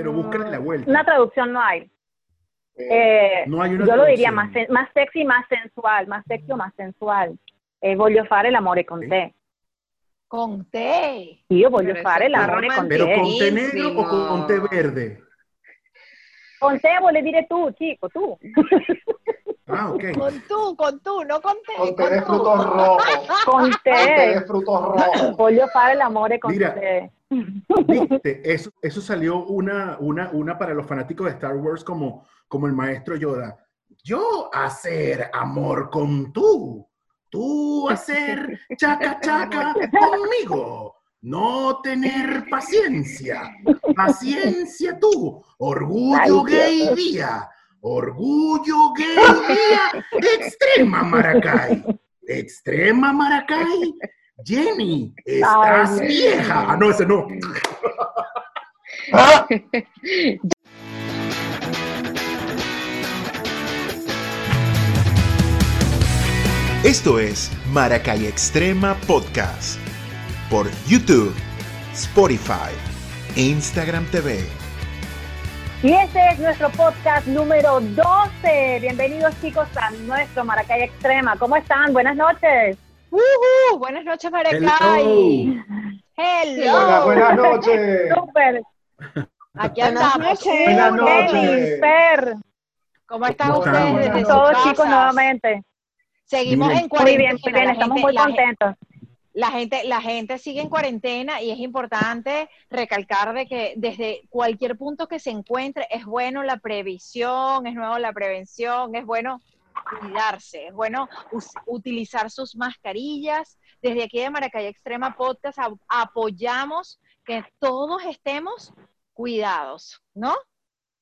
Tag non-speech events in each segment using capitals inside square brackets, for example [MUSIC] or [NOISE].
pero búscale la vuelta. Una traducción no hay. Eh, no hay una yo lo diría más, más sexy, más sensual, más sexy o más sensual. Eh, voglio fare l'amore con te. Con te. Io voglio fare l'amore con te. Pero con té negro o con té verde. Con te vuole dire tu, chico, tú. [LAUGHS] Ah, ok. Con tú, con tú, no con te. Con té de frutos rojos. Con té. Con té de frutos rojos. Voglio fare l'amore con Mira, te. ¿Viste? Eso, eso salió una, una, una para los fanáticos de Star Wars como, como el maestro Yoda. Yo hacer amor con tú. Tú hacer chaca chaca conmigo. No tener paciencia. Paciencia tú. Orgullo gay día. Orgullo gay día. Extrema Maracay. Extrema Maracay. Jenny, estás Ay, vieja. Ah, no, ese no. Esto es Maracay Extrema Podcast por YouTube, Spotify e Instagram TV. Y este es nuestro podcast número 12. Bienvenidos chicos a nuestro Maracay Extrema. ¿Cómo están? Buenas noches. Ujú, buenas noches, Maracay. Hello. Buenas, buenas noches. Súper. Aquí andamos. Buenas noches. Jenny, Fer, ¿Cómo están ¿Cómo ustedes Buenas desde noches. todos casas? chicos nuevamente. Seguimos Bien. en Muy bien, cuarentena. muy bien. Estamos gente- muy la gente- contentos. la gente, la gente sigue en cuarentena y es importante recalcar de que desde cualquier punto que se encuentre es bueno la previsión, es nuevo la prevención, es bueno cuidarse, es bueno utilizar sus mascarillas. Desde aquí de Maracay Extrema Podcast apoyamos que todos estemos cuidados, ¿no?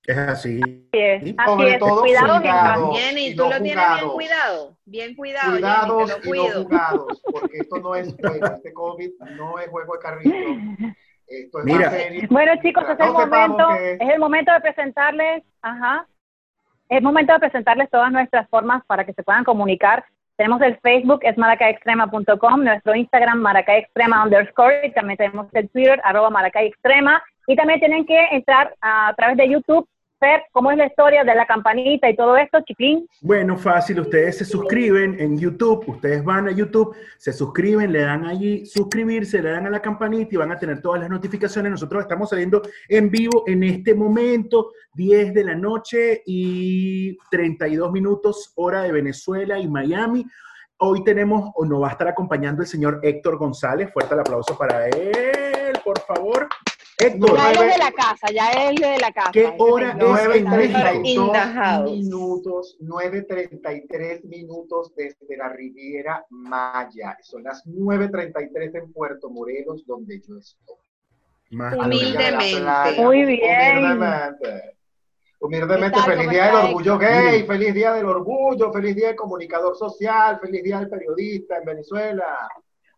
Es así. Así es, así Sobre es. todo Cuidado cuidado. mientras- Jenny, y tú no lo tienes bien cuidado. Bien cuidado, Cuidados Jenny, y lo no jugados, porque esto no es juego, este COVID no es juego de carrito. Esto es Mira. más serio. Bueno, chicos, es el momento, que- es el momento de presentarles, ajá, es momento de presentarles todas nuestras formas para que se puedan comunicar. Tenemos el Facebook, es maracayextrema.com, nuestro Instagram, maracayextrema underscore, y también tenemos el Twitter, arroba maracayextrema, y también tienen que entrar a, través de YouTube, cómo es la historia de la campanita y todo esto, chiquín. Bueno, fácil, ustedes se suscriben en YouTube, ustedes van a YouTube, se suscriben, le dan allí suscribirse, le dan a la campanita y van a tener todas las notificaciones. Nosotros estamos saliendo en vivo en este momento, 10 de la noche y 32 minutos, hora de Venezuela y Miami. Hoy tenemos, o nos va a estar acompañando el señor Héctor González. Fuerte el aplauso para él, por favor. Héctor, Ya él es de la casa, ya él es de la casa. ¿Qué hora es está en bien. México? In the 9.32 house. minutos, 9.33 minutos desde la Riviera Maya. Son las 9.33 en Puerto Morelos, donde yo estoy. más Humildemente. playa. Muy bien. Humildemente. Humildemente, feliz ¿Cómo día del orgullo gay, feliz día del orgullo, feliz día del comunicador social, feliz día del periodista en Venezuela.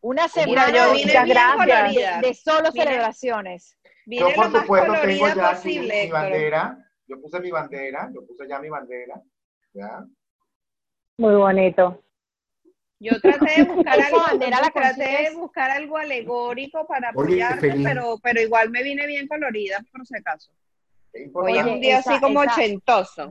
Una Mira, semana yo de- vine Muchas bien gracias. colorida. de solo Mira. celebraciones. Yo, por lo más supuesto, tengo ya posible, mi bandera. Yo puse mi bandera, yo puse ya mi bandera. ¿ya? Muy bonito. Yo traté de buscar algo, bandera la traté de buscar algo alegórico para apoyarte, pero, pero igual me vine bien colorida, por si acaso. Hoy es un día esa- así como esa- ochentoso.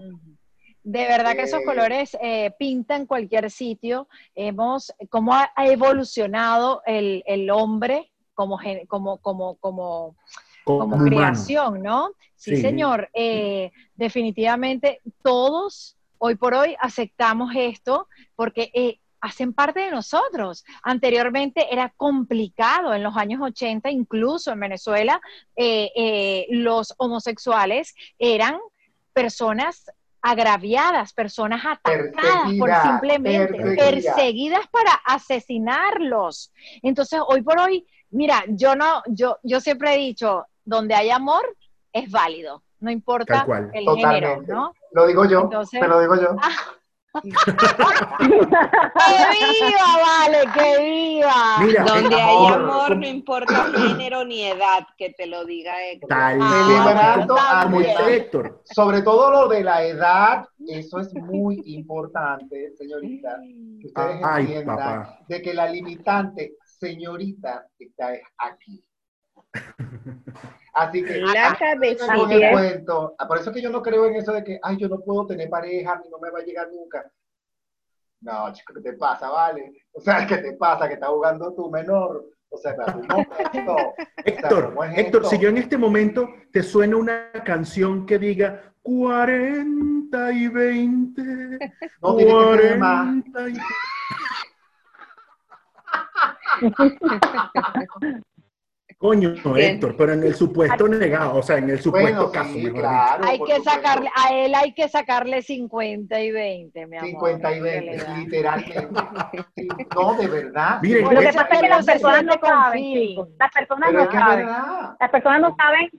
De verdad que esos Eh, colores eh, pintan cualquier sitio. Hemos, cómo ha, ha evolucionado el, el hombre como, como, como, como, creación, ¿no? Sí, Sí. señor. Eh, definitivamente todos hoy por hoy aceptamos esto porque eh, hacen parte de nosotros. Anteriormente era complicado en los años 80, incluso en Venezuela, eh, los homosexuales eran personas agraviadas, personas atacadas por simplemente perseguidas. perseguidas para asesinarlos. Entonces, hoy por hoy, mira, yo no, yo, yo siempre he dicho, donde hay amor es válido, no importa el Totalmente. género, ¿no? Lo digo yo, Entonces- te lo digo yo. [LAUGHS] ¡Que viva, vale! ¡Que viva! Mira, Donde hay amor no importa género ni edad, que te lo diga Héctor. Tal Ah, Héctor. Sobre todo lo de la edad, eso es muy importante, señorita. Que ustedes Ay, entiendan papá. de que la limitante, señorita, está aquí. Así que La con cabeza. el es. cuento. Ah, Por eso es que yo no creo en eso de que, ay, yo no puedo tener pareja, mí no me va a llegar nunca. No, chico, ¿qué te pasa, vale? O sea, ¿qué te pasa? Que estás jugando tu menor. O sea, un momento. [LAUGHS] Héctor, ¿cómo es Héctor, esto? si yo en este momento te suena una canción que diga 40 y 20, No tiene que ser más. 40 y... [LAUGHS] Coño, Héctor, pero en el supuesto negado, o sea, en el supuesto Bueno, caso, sí, mejor claro. Hay que sacarle, a él hay que sacarle 50 y 20, mi amor. 50 y que 20, le da. literalmente. [LAUGHS] No, de verdad. Miren, Lo que pasa es que las personas no siente con saben, feeling. chicos. Las personas no saben. Las personas no saben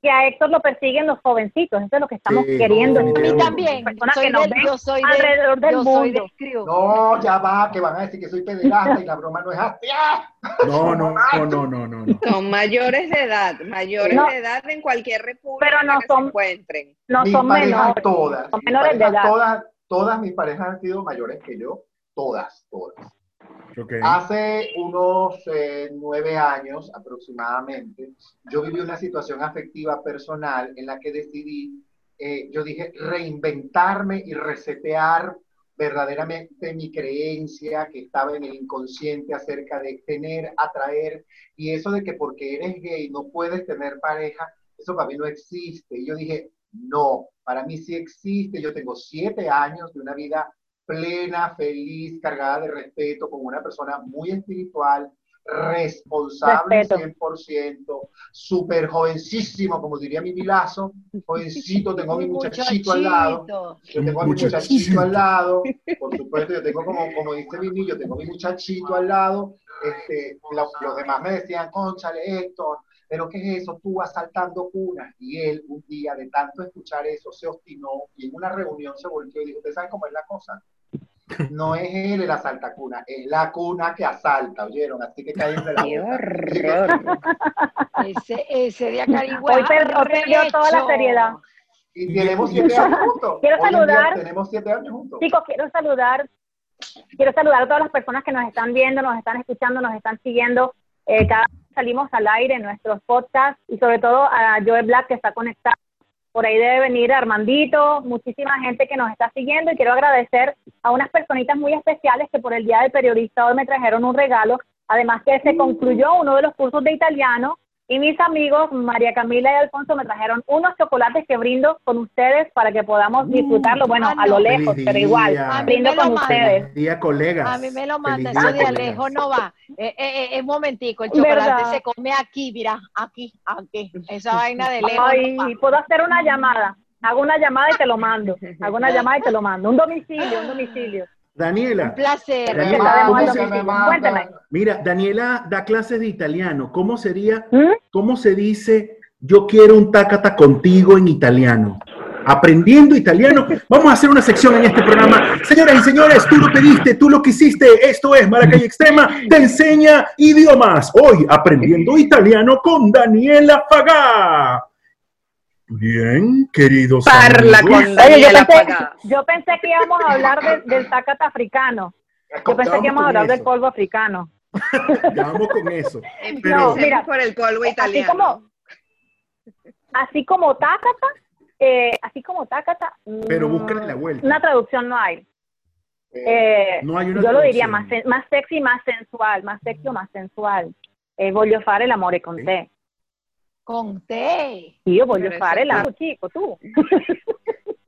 que a Héctor lo persiguen los jovencitos. Eso es lo que estamos Sí, queriendo. A mí definitivamente. también. Personas Soy que del- yo soy de, alrededor del yo soy mundo. del. No, ya va, que van a decir que soy pederasta y la broma no es así. No, no, no, no, no, no, no. Son mayores de edad, mayores No. de edad en cualquier república Pero no que son- se encuentren. No mis son parejas menores. todas, Son menores de edad. todas, todas mis parejas han sido mayores que yo, todas, todas. Hace unos eh, nueve años aproximadamente, yo viví una situación afectiva personal en la que decidí, eh, yo dije, reinventarme y resetear verdaderamente mi creencia que estaba en el inconsciente acerca de tener, atraer, y eso de que porque eres gay no puedes tener pareja, eso para mí no existe. Y yo dije, no, para mí sí existe. Yo tengo siete años de una vida plena, feliz, cargada de respeto, con una persona muy espiritual, responsable Respeto. 100%, súper jovencísimo, como diría mi Milazo, jovencito, tengo a mi Un muchachito al lado. muchachito. Yo tengo a mi Muchachito. muchachito al lado, por supuesto, yo tengo como, como dice mi niño, tengo a mi muchachito al lado. Este, lo- los demás me decían, conchale, Héctor, pero ¿qué es eso? Tú asaltando cunas. Y él, un día, de tanto escuchar eso, se obstinó y en una reunión se volvió y dijo, ¿ustedes saben cómo es la cosa? No es él el asaltacuna, es la cuna que asalta, ¿oyeron? Así que cállense la ¡Qué horror! Ese, ese de Acarigua. Hoy per- hoy perdió toda la seriedad. Y tenemos siete años juntos. Quiero Hoy saludar. Tenemos siete años juntos. Chicos, quiero saludar, quiero saludar a todas las personas que nos están viendo, nos están escuchando, nos están siguiendo. Eh, cada vez que salimos al aire en nuestros podcasts y sobre todo a Joe Black que está conectado. Por ahí debe venir Armandito, muchísima gente que nos está siguiendo y quiero agradecer a unas personitas muy especiales que por el Día del Periodista hoy me trajeron un regalo. Además que se concluyó uno de los cursos de italiano y mis amigos María Camila y Alfonso me trajeron unos chocolates que brindo con ustedes para que podamos disfrutarlo, bueno, a lo lejos, Feliz pero igual, día. Brindo con mandan. ustedes. Feliz día, colegas. A mí me lo manda, eso día, de. Alejo no va. Eh, eh, eh, un momentico, el chocolate ¿Verdad? se come aquí, mira, aquí, aquí. Esa vaina de lejos Ay, no va. puedo hacer una llamada. Hago una llamada y te lo mando. [LAUGHS] Hago una llamada y te lo mando. Un domicilio, un domicilio. Daniela, Un placer. Daniela, Que está de ¿cómo moda se- el domicilio. Cuéntame. mira, Daniela da clases de italiano. ¿Cómo sería, ¿Mm? cómo se dice yo quiero un tacata contigo en italiano? Aprendiendo italiano. [LAUGHS] Vamos a hacer una sección en este programa. Señoras y señores, tú lo pediste, tú lo quisiste. Esto es Maracay Extrema, te enseña idiomas. Hoy aprendiendo italiano con Daniela Fagá. Bien, queridos Parla amigos. con Oye, yo pensé, yo pensé que íbamos a hablar de- del tacata africano. Yo pensé que íbamos a hablar del polvo africano. Ya vamos con eso. [LAUGHS] Empecemos mira, por el polvo Así italiano. como, así como tácata, eh, así como tácata. Pero mm, búscale la vuelta. Una traducción no hay. Eh, Eh, No hay una yo lo diría más, más sexy, más sensual, más sexy o más sensual. Eh, voglio fare l'amore con te. Con té. Io voglio eso fare l'amore, chico, tú. [LAUGHS]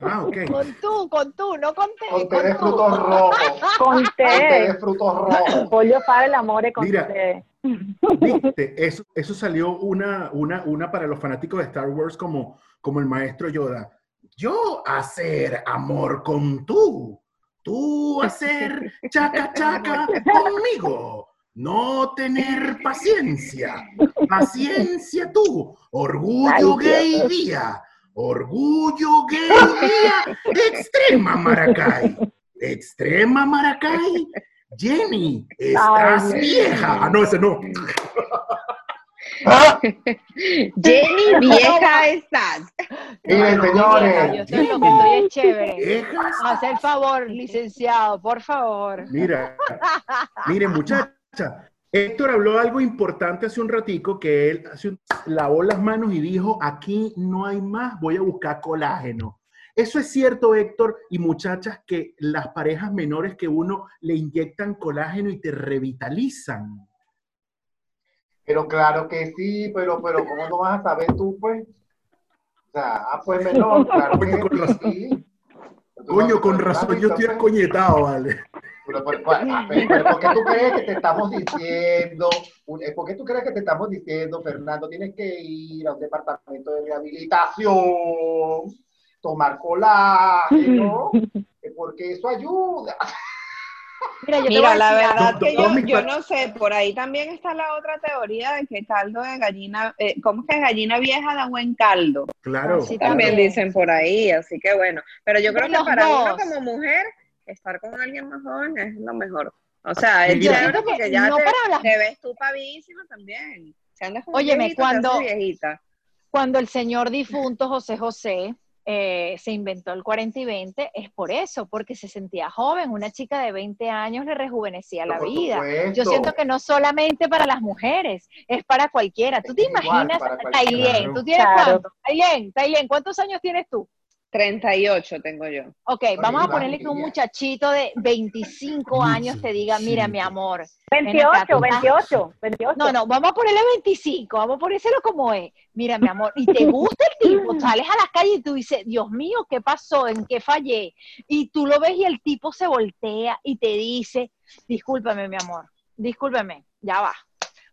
Ah, ok. Con tú, con tú, no con té. con té de con frutos rojos. Con Con té de te. frutos rojos. Voglio fare l'amore con Mira. te. Viste, eso, eso salió una, una, una para los fanáticos de Star Wars como, como el maestro Yoda. Yo hacer amor con tú. Tú hacer chaca chaca [LAUGHS] conmigo. No tener paciencia. Paciencia tú. Orgullo Ay, gay día. Orgullo gay día. Extrema Maracay. Extrema Maracay. Jenny, estás Ay, vieja. Ah, no, ese no. Jenny, [LAUGHS] vieja estás. Miren, señores. Yo lo que estoy es chévere. Haz el favor, licenciado, por favor. Mira, miren Héctor habló algo importante hace un ratico, que él hace un- lavó las manos y dijo, aquí no hay más, voy a buscar colágeno. Eso es cierto, Héctor, y muchachas, que las parejas menores que uno le inyectan colágeno y te revitalizan. Pero claro que sí, pero, pero ¿cómo no vas a saber tú, pues? O sea, ah, pues menor, claro que Coño, con razón. sí. Coño, con razón, yo estoy entonces- acoñetado, vale. Pero, pero, pero, ah, pero, pero, ¿por qué tú crees que te estamos diciendo? eh, ¿Por qué tú crees que te estamos diciendo, Fernando, tienes que ir a un departamento de rehabilitación, tomar colágeno, [LAUGHS] eh, porque eso ayuda? [LAUGHS] Mira, yo Mira, la verdad que yo, yo no sé, por ahí también está la otra teoría de que caldo de gallina, eh, ¿cómo es que gallina vieja da buen caldo? Claro. Sí, También También. dicen por ahí, así que bueno. Pero yo creo que para uno como mujer, estar con alguien más joven es lo mejor. O sea, es chévere Yo siento que porque ya no te, para las- te ves tú pavísima también. Si andas con Óyeme, viejito, cuando- viejita. Cuando el señor difunto José José eh, se inventó el 40 y 20, es por eso, porque se sentía joven. Una chica de 20 años le rejuvenecía la vida. supuesto. Yo siento que no solamente para las mujeres, es para cualquiera. ¿Tú te Es imaginas. Tailén? ¿Tú tienes Claro. cuánto? Tailén, ¿cuántos años tienes tú? 38 tengo yo. Ok, vamos a ponerle que un muchachito de 25 años te diga, mira, mi 25. amor. ven acá, 28, tú estás- 28, 28. No, no, vamos a ponerle 25, vamos a ponérselo como es. Mira, mi amor, y te gusta el tipo, [LAUGHS] sales a la calle y tú dices, Dios mío, ¿qué pasó? ¿En qué fallé? Y tú lo ves y el tipo se voltea y te dice, discúlpame, mi amor, discúlpeme, ya va.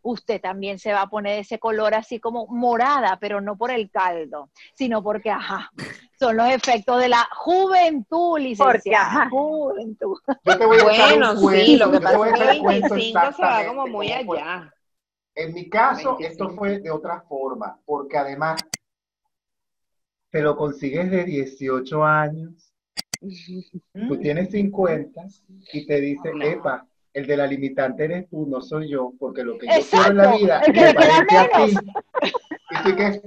Usted también se va a poner ese color así como morada, pero no por el caldo, sino porque, ajá, son los efectos de la juventud, Porque, licenciada. ajá. Juventud. Yo te voy a Bueno, un sí, cuento, lo que pasa es que el cuento 25 se va como muy fue. allá. En mi caso, 25. esto fue de otra forma, porque además te lo consigues de 18 años, [LAUGHS] tú tienes 50 y te dice, No. epa, el de la limitante eres tú, no soy yo, porque lo que yo quiero en la Exacto, vida el que me parece a ti. menos. Y tú que,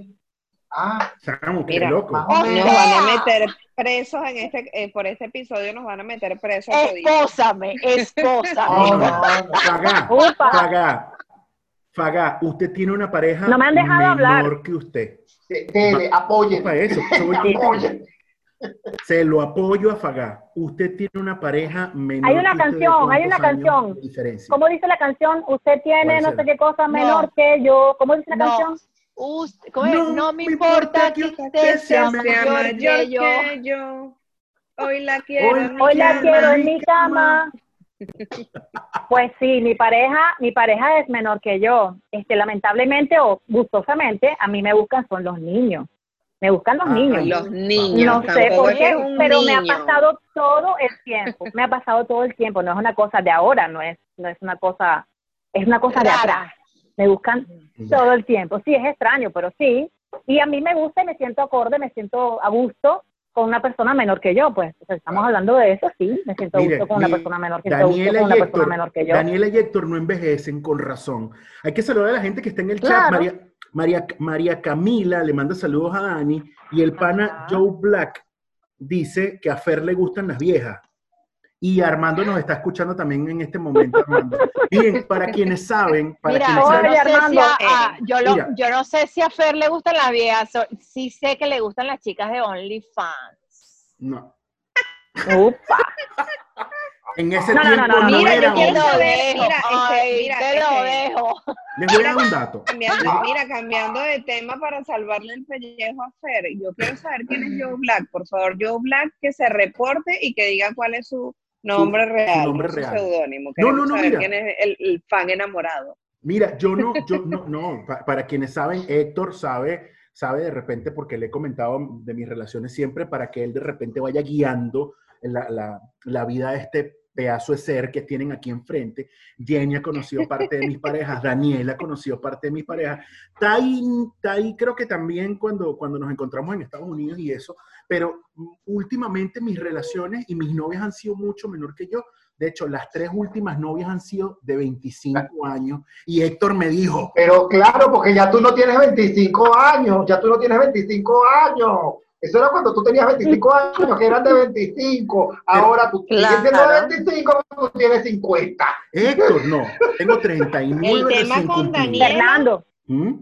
ah, Samu, qué Mira, loco. Nos van a sea- meter presos en este, eh, por este episodio, nos van a meter presos. Espósame, espósame. No, no, no. Fagá. Fagá, Fagá, usted tiene una pareja No me han dejado menor hablar. que usted. De- Dele, apoyen, Para eso, [LAUGHS] apoyen. Se lo apoyo a Fagá. Usted tiene una pareja menor Hay una que usted, ¿de canción, hay una canción. ¿Cómo dice la canción? Usted tiene ¿Cuál no sé qué cosa menor No. que yo. ¿Cómo dice la No. canción? Usted- ¿cómo es? No No, me importa importa que usted sea sea Sea mayor que yo. que yo. Hoy la quiero. Hoy- en mi Hoy la cama. quiero en mi cama. [LAUGHS] Pues sí, mi pareja, mi pareja es menor que yo. Este, lamentablemente o gustosamente, a mí me buscan son los niños. Me buscan los Ah, niños. Los niños. No sé por qué, que pero me ha pasado todo el tiempo. Me ha pasado todo el tiempo. No es una cosa de ahora, no es, no es una cosa, es una cosa de Rara. atrás. Me buscan todo el tiempo. Sí, es extraño, pero sí. Y a mí me gusta y me siento acorde, me siento a gusto con una persona menor que yo, pues. O sea, estamos hablando de eso, sí. Me siento a gusto con una persona menor, a gusto Daniela con una y, persona Héctor, menor que yo. Daniela y Héctor no envejecen con razón. Hay que saludar a la gente que está en el chat. María, María, María Camila le manda saludos a Dani y el pana Ajá. Joe Black dice que a Fer le gustan las viejas. Y Armando nos está escuchando también en este momento, Armando. Miren, para quienes saben, para Mira, quienes yo Oye, no, saben, sé si Armando, a, a- yo, lo- mira. yo no sé si a Fer le gustan las viejas, so- sí sé que le gustan las chicas de OnlyFans. no, Upa. [LAUGHS] en ese No, no, tiempo no, no, no. Mira, yo quiero saber, dejo, mira, este, ay, mira, te lo este, dejo. Les voy a dar un dato. Cambiando, mira, cambiando de tema para salvarle el pellejo a Fer, yo quiero saber quién es Joe Black. Por favor, Joe Black, que se reporte y que diga cuál es su nombre su real, nombre su real. seudónimo. No, no, no, saber mira. quién es el, el fan enamorado. Mira, yo no, yo no, no, pa- para quienes saben, Héctor sabe, sabe de repente porque le he comentado de mis relaciones siempre para que él de repente vaya guiando la, la- la vida de este pedazo de ser que tienen aquí enfrente. Jenny ha conocido parte de mis parejas, Daniela ha conocido parte de mis parejas. Tai, Tai creo que también cuando, cuando nos encontramos en Estados Unidos y eso, pero últimamente mis relaciones y mis novias han sido mucho menor que yo. De hecho, las tres últimas novias han sido de 25 años y Héctor me dijo, Pero claro, porque ya tú no tienes 25 años, ya tú no tienes 25 años. Eso era cuando tú tenías 25 años, que eran de 25. Ahora tú Claro. de 25, tú tienes 50. Héctor, no. Tengo 39 El tema con cumplidos. Daniel- Fernando, ¿Mm?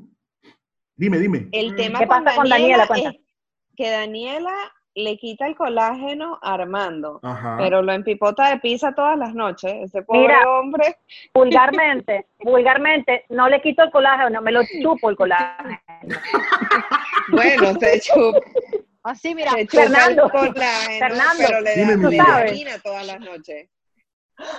Dime, dime. El tema ¿Qué con pasa con Daniela, Daniela? Cuenta. es que Daniela le quita el colágeno a Armando, Ajá. pero lo empipota de pizza todas las noches. Ese pobre Mira. hombre. vulgarmente, [LAUGHS] vulgarmente, no le quito el colágeno, no me lo chupo el colágeno. [LAUGHS] Bueno, se chupa, Así, mira, se chupa Fernando, Fernando, pero le da ¿Sabes? todas las noches.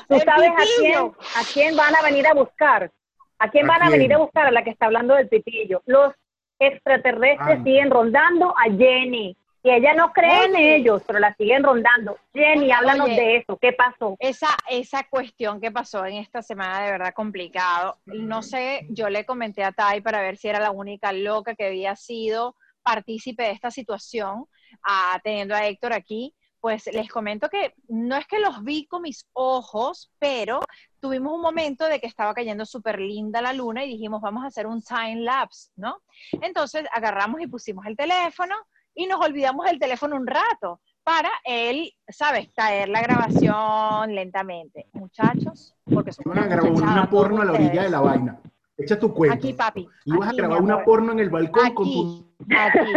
¿Tú El sabes a quién, pitillo. a quién van a venir a buscar? ¿A quién ¿A van a venir a buscar? A la que está hablando del pitillo. Los extraterrestres Ah. siguen rondando a Jenny. Y ella no cree en ellos, pero la siguen rondando. Jenny, háblanos Oye. de eso. ¿Qué pasó? esa, esa cuestión que pasó en esta semana de verdad complicado. No sé, yo le comenté a Tai para ver si era la única loca que había sido partícipe de esta situación, ah, teniendo a Héctor aquí. Pues les comento que no es que los vi con mis ojos, pero tuvimos un momento de que estaba cayendo súper linda la luna y dijimos, vamos a hacer un time lapse, ¿no? Entonces agarramos y pusimos el teléfono y nos olvidamos del teléfono un rato para él, ¿sabes? Traer la grabación lentamente. Muchachos, porque somos Iban a grabar una porno a la orilla de la vaina. Echa tu cuento. Aquí, papi. Ibas a grabar una porno en el balcón con tu... aquí.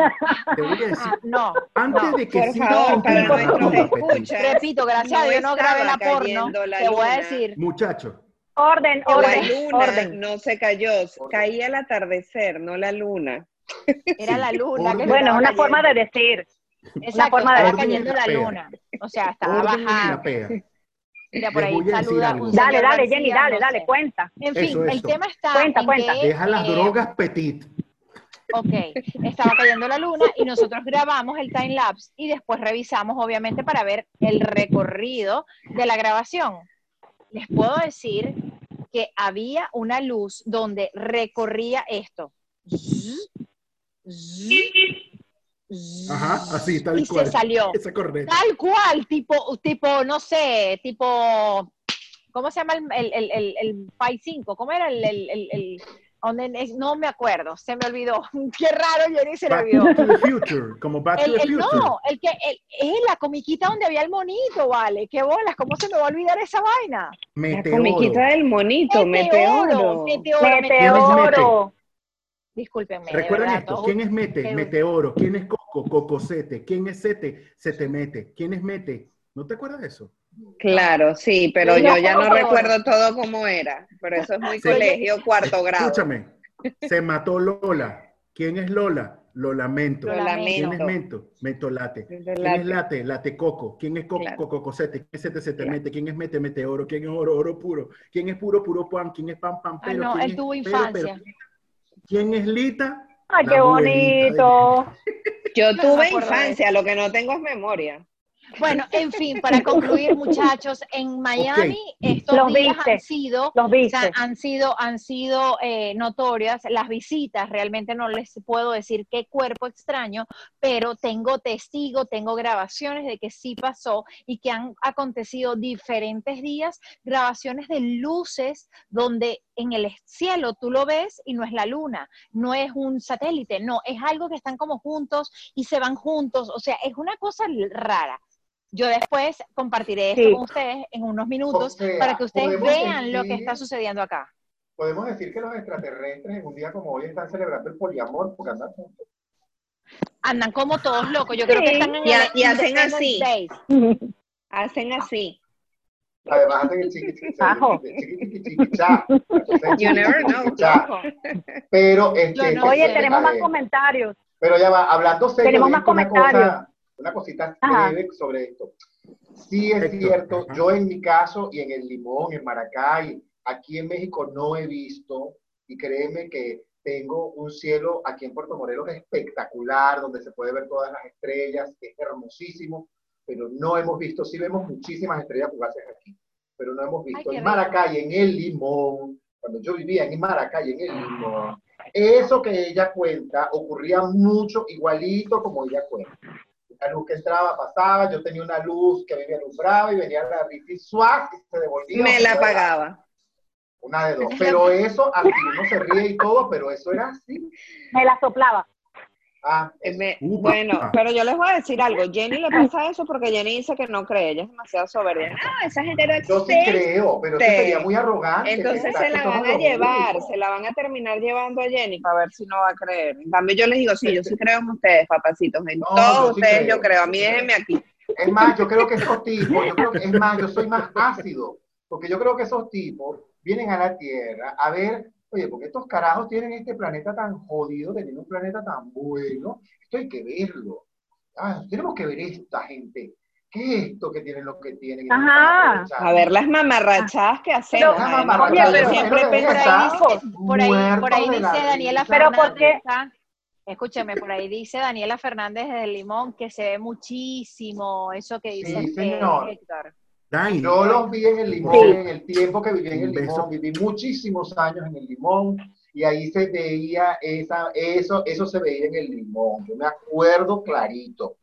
Te voy a decir, Ah, no, antes no. de que Por favor, para nuestros escuchas. Repito, gracias a No Dios no grabé la porno. la Te voy a decir. Muchachos, Orden, La orden, luna orden. no se cayó, caía el atardecer, no la luna. Era Sí, la luna que orden. Bueno, una cayendo. forma de decir. Exacto, forma de estaba orden cayendo en la luna. O sea, estaba orden bajando. Mira, por ahí a saluda un Dale, dale, Jenny, dale, no dale, sé. cuenta. En fin, Eso, el eso. tema está Cuenta, en cuenta. que, Deja las eh, drogas, Petit. Ok, estaba cayendo la luna y nosotros grabamos el time lapse y después revisamos, obviamente, para ver el recorrido de la grabación. Les puedo decir que había una luz donde recorría esto. Ajá, así, tal y cual. se salió. Tal cual, tipo, tipo, no sé, tipo, ¿cómo se llama el, el, el, el, el Pi 5? ¿Cómo era el, no me acuerdo, se me olvidó. [LAUGHS] Qué raro, Jenny se le Back olvidó. to the future, como Back El, to the el- future. no, el que, el, es la comiquita donde había el monito, vale. Qué bolas, ¿cómo se me va a olvidar esa vaina? La Meteoro. comiquita del monito, meteoro. meteoro, meteoro. Meteoro. Discúlpenme, de Recuerden verdad, esto, ¿quién es Mete? qué- Meteoro. ¿Quién es Coco? Cocosete. ¿Quién es Sete? Se te mete. ¿Quién es Mete? ¿No te acuerdas de eso? Claro, sí, pero yo no, ya no recuerdo todo cómo era. Pero eso es muy Sí. colegio, cuarto grado. Escúchame. Se mató Lola. ¿Quién es Lola? Lo lamento. Lo Lo ¿Quién es lamento. Mento? Mento late. Es ¿Quién late. es late? Late coco. ¿Quién es coco? Claro. Coco cosete. ¿Quién es sete? Se te Claro. mete. ¿Quién es mete? Meteoro. ¿Quién es oro? Oro puro. ¿Quién es puro? Puro pan. ¿Quién es pan? Pan Ah, pero. no, ¿Quién él es tuvo pero, infancia. pero? ¿Quién es Lita? Ay, La qué bonito. Yo No tuve infancia, lo que no tengo es memoria. Bueno, en fin, para concluir, [LAUGHS] muchachos, en Miami estos Los días viste. han sido Los O sea, han sido, han sido eh, notorias las visitas, realmente no les puedo decir qué cuerpo extraño, pero tengo testigo, tengo grabaciones de que sí pasó y que han acontecido diferentes días, grabaciones de luces donde en el cielo tú lo ves y no es la luna, no es un satélite, no, es algo que están como juntos y se van juntos, o sea, es una cosa rara. Yo después compartiré esto Sí. con ustedes en unos minutos O sea, para que ustedes vean lo que decir- está sucediendo acá. Podemos decir que los extraterrestres en un día como hoy están celebrando el poliamor porque andan juntos. Andan como todos locos. Yo creo que Sí. están en Y el y hacen así. [LAUGHS] Hacen así. Además hacen el chiqui chiqui Ajo. chiqui chiqui chiqui cha. [LAUGHS] You never know. Pero este, Oye, tenemos más comentarios. Pero ya va, hablando serio, Tenemos más comentarios. Una cosita Ajá. breve sobre esto. Sí es Héctor, cierto, ajá. yo en mi caso y en el Limón, en Maracay, aquí en México no he visto, y créeme que tengo un cielo aquí en Puerto Morelos espectacular, donde se puede ver todas las estrellas, es hermosísimo, pero no hemos visto, sí vemos muchísimas estrellas fugaces aquí, pero no hemos visto en. Maracay, en el Limón, cuando yo vivía en Maracay, en el Limón, eso que ella cuenta ocurría mucho igualito como ella cuenta. La luz que entraba, pasaba, yo tenía una luz que a mí me alumbraba y venía la risa y swag y se devolvía. Me la pagaba. Una de dos. Pero eso, así uno se ríe y todo, pero eso era así. Me la soplaba. Ah, Eh, me- bueno, pero yo les voy a decir algo. Jenny le pasa eso porque Jenny dice que no cree, ella es demasiado soberbia. No, esa gente no yo sí existe. creo, pero eso sería muy arrogante. Entonces se la van a llevar, se la van a terminar llevando a Jenny para ver si no va a creer. En cambio, yo les digo, sí, yo sí creo en ustedes, papacitos. En No, todos yo sí ustedes creo, yo creo. A mí déjenme aquí. Es más, yo creo que esos tipos, yo creo que, es más, yo soy más ácido, porque yo creo que esos tipos vienen a la Tierra a ver, oye, porque estos carajos tienen este planeta tan jodido, teniendo un planeta tan bueno, esto hay que verlo. Ah, tenemos que ver esta gente. ¿Qué es esto que tienen lo que tienen? Ajá. A ver las mamarrachadas que hacemos. Pero- además, Oye, pero- siempre pero- por ahí dice, por ahí, de dice Daniela. Pero Fernández. ¿por qué? ¿ah? Escúcheme, por ahí dice Daniela Fernández desde Limón que se ve muchísimo eso que dice Sí, señor. Héctor. Dani, Yo los vi en el Limón, Sí. en el tiempo que viví en el. Limón, viví muchísimos años en el Limón y ahí se veía esa, eso, eso se veía en el Limón. Yo me acuerdo clarito.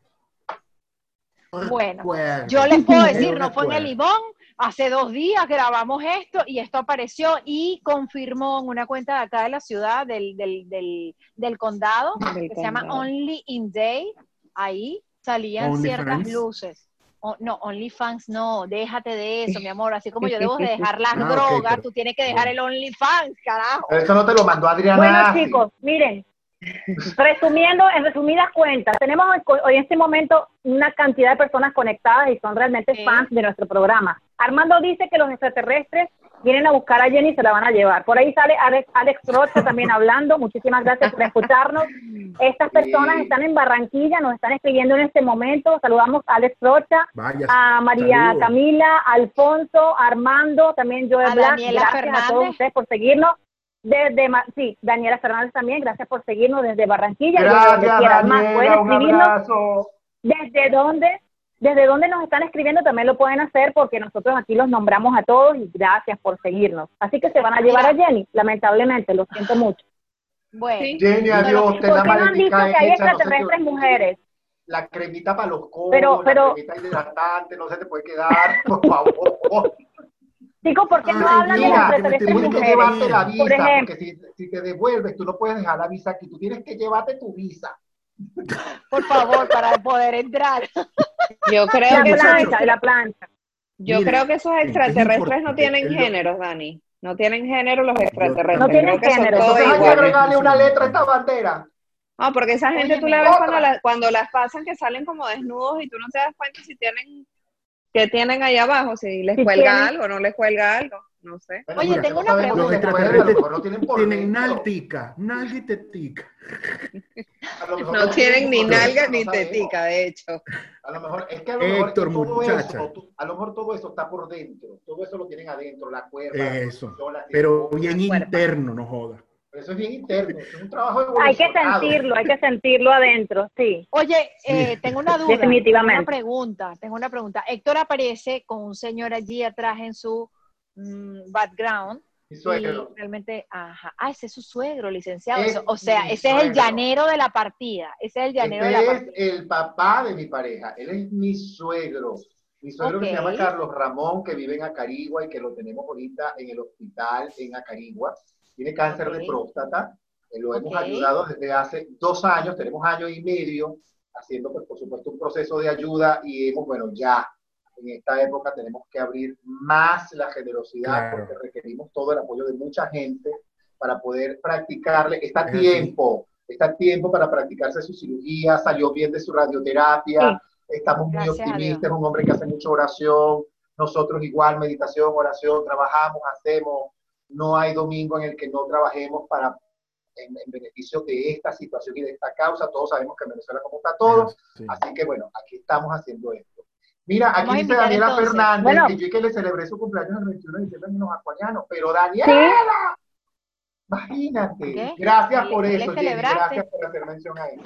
Bueno. Yo les puedo [LAUGHS] decir, no fue en el. Limón, hace dos días grabamos esto y esto apareció y confirmó en una cuenta de acá de la ciudad, del, del, del, del condado, Del que se llama. Only in Day, ahí salían Only ciertas luces. O- no, OnlyFans no, déjate de eso, mi amor. Así como yo debo de dejar [LAUGHS] las Ah, drogas, pero- tú tienes que dejar el OnlyFans, carajo. Pero eso no te lo mandó Adriana. Bueno, chicos, miren, [LAUGHS] resumiendo, en resumidas cuentas, tenemos hoy hoy en este momento una cantidad de personas conectadas y son realmente Sí. fans de nuestro programa. Armando dice que los extraterrestres vienen a buscar a Jenny y se la van a llevar. Por ahí sale Alex, Alex Rocha también hablando. Muchísimas gracias por escucharnos. Estas personas Sí. están en Barranquilla, nos están escribiendo en este momento. Saludamos a Alex Rocha, Vaya. a María saludos. Camila, Alfonso, Armando, también Joel A Black. Daniela Gracias a todos Fernández. ustedes por seguirnos. Desde, sí, Daniela Fernández también, gracias por seguirnos desde Barranquilla. y desde donde Gracias, quieran. Más, pueden Daniela, un escribirnos abrazo. desde dónde, desde dónde nos están escribiendo, también lo pueden hacer porque nosotros aquí los nombramos a todos y gracias por seguirnos. Así que se van a llevar a Jenny, lamentablemente, lo siento mucho. Bueno, Sí. Jenny, adiós, ¿Por la qué no han dicho que hay no te extraterrestres olvide. mujeres? La cremita para los codos, Pero- pero- la cremita hidratante, no se te puede quedar, [LAUGHS] por favor. Chicos, ¿por qué no Ay, hablan de mira, las me estoy extraterrestres Tienes que mujeres? llevarte la Por visa, ejemplo. porque si, si te devuelves, tú no puedes dejar la visa aquí, tú tienes que llevarte tu visa. por favor, para poder entrar. [LAUGHS] Yo creo La que esos, la plancha. yo Mira, creo que esos es extraterrestres no tienen géneros, Dani. No tienen género los extraterrestres. No tienen género. agregarle una letra a esta bandera. No, porque esa gente Oye, tú la ves otra. cuando, la- cuando las pasan que salen como desnudos y tú no te das cuenta si tienen, que tienen ahí abajo, si les cuelga tienen- algo, no les cuelga algo, no sé. Bueno, Oye, tengo no una Los pregunta. si pueden, a lo extraterrestres no tienen por tienen naltica, nalga y tetica. [LAUGHS] No tienen ni nalga no ni tetica, de hecho. A lo mejor, es que a lo mejor Héctor, es que todo muchacha. eso, a lo mejor todo eso está por dentro, todo eso lo tienen adentro, la cuerda, Eso. la Pero bien interno, no joda. Pero eso es bien interno, es un trabajo Hay que sentirlo, hay que sentirlo adentro, sí. Oye, eh, tengo una duda. Definitivamente. Tengo una pregunta, tengo una pregunta. Héctor aparece con un señor allí atrás en su mm, background. Mi Y suegro. realmente, ajá. Ah, ese es su suegro, licenciado. Es o sea, ese es el suegro. llanero de la partida. Ese es el llanero de la Este es partida. el papá de mi pareja, él es mi suegro. Mi suegro que se llama. Carlos Ramón, que vive en Acarigua y que lo tenemos ahorita en el hospital en Acarigua. Tiene cáncer Ok. de próstata. eh, Lo hemos Ok. ayudado desde hace dos años, tenemos año y medio haciendo, pues, por supuesto, un proceso de ayuda y hemos, bueno, ya en esta época tenemos que abrir más la generosidad Claro. porque requerimos todo el apoyo de mucha gente para poder practicarle. Está a tiempo, está tiempo para practicarse su cirugía, salió bien de su radioterapia, estamos muy Gracias optimistas, es un hombre que hace mucha oración, nosotros igual, meditación, oración, trabajamos, hacemos, no hay domingo en el que no trabajemos para en, en beneficio de esta situación y de esta causa, todos sabemos que en Venezuela como está todo, Sí. Así que bueno, aquí estamos haciendo esto. Mira, aquí dice Daniela entonces. Fernández Bueno. que yo que le celebré su cumpleaños el 21 de diciembre en los acuarianos, pero Daniela, imagínate. ¿Qué? Gracias ¿Qué por le- eso, le Jenny, celebraste? gracias por hacer mención a eso.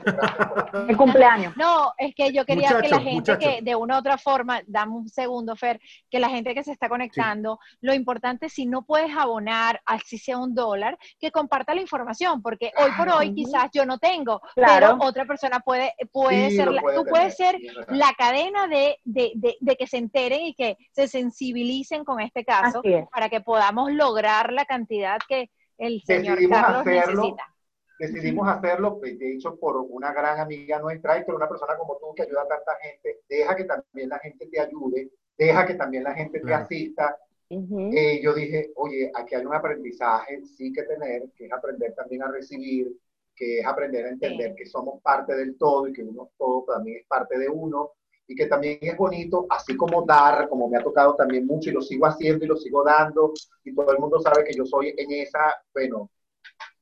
Por- [LAUGHS] El cumpleaños. No, es que yo quería que la gente que de una u otra forma, dame un segundo, Fer, que la gente que se está conectando, lo importante si no puedes abonar, así sea un dólar, que comparta la información, porque hoy por hoy quizás yo no tengo, Claro. pero otra persona puede, puede Sí, ser, la- puede tú puedes ser la cadena de, de, de, de que se enteren y que se sensibilicen con este caso para que podamos lograr la cantidad que el señor Decidimos Carlos hacerlo. necesita. decidimos hacerlo, pues, de hecho, por una gran amiga nuestra y por una persona como tú que ayuda a tanta gente. Deja que también la gente te ayude, deja que también la gente te asista. Ujú. Eh, yo dije, oye, aquí hay un aprendizaje, sí que tener, que es aprender también a recibir, que es aprender a entender Sí. que somos parte del todo y que uno todo también es parte de uno y que también es bonito, así como dar, como me ha tocado también mucho y lo sigo haciendo y lo sigo dando y todo el mundo sabe que yo soy en esa, bueno,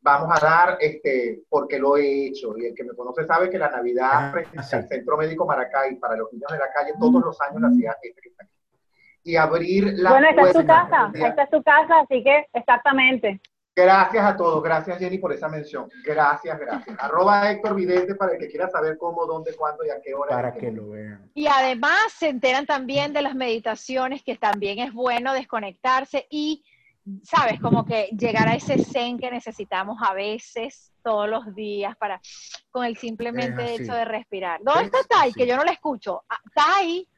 vamos a dar este, porque lo he hecho y el que me conoce sabe que la Navidad Ah, frente sí. al Centro Médico Maracay para los niños de la calle todos los años la hacía este que está aquí. Y abrir la Bueno, esta es tu casa, esta es tu casa, así que exactamente. Gracias a todos, gracias Jenny por esa mención. Gracias, gracias. [LAUGHS] Arroba Héctor Vidente para el que quiera saber cómo, dónde, cuándo y a qué hora. Para que lo vean. Y además se enteran también de las meditaciones, que también es bueno desconectarse y, sabes, como que llegar a ese zen que necesitamos a veces, todos los días, para con el simplemente hecho de respirar. ¿Dónde está Es Tai? Que yo no la escucho. Ah, Tai,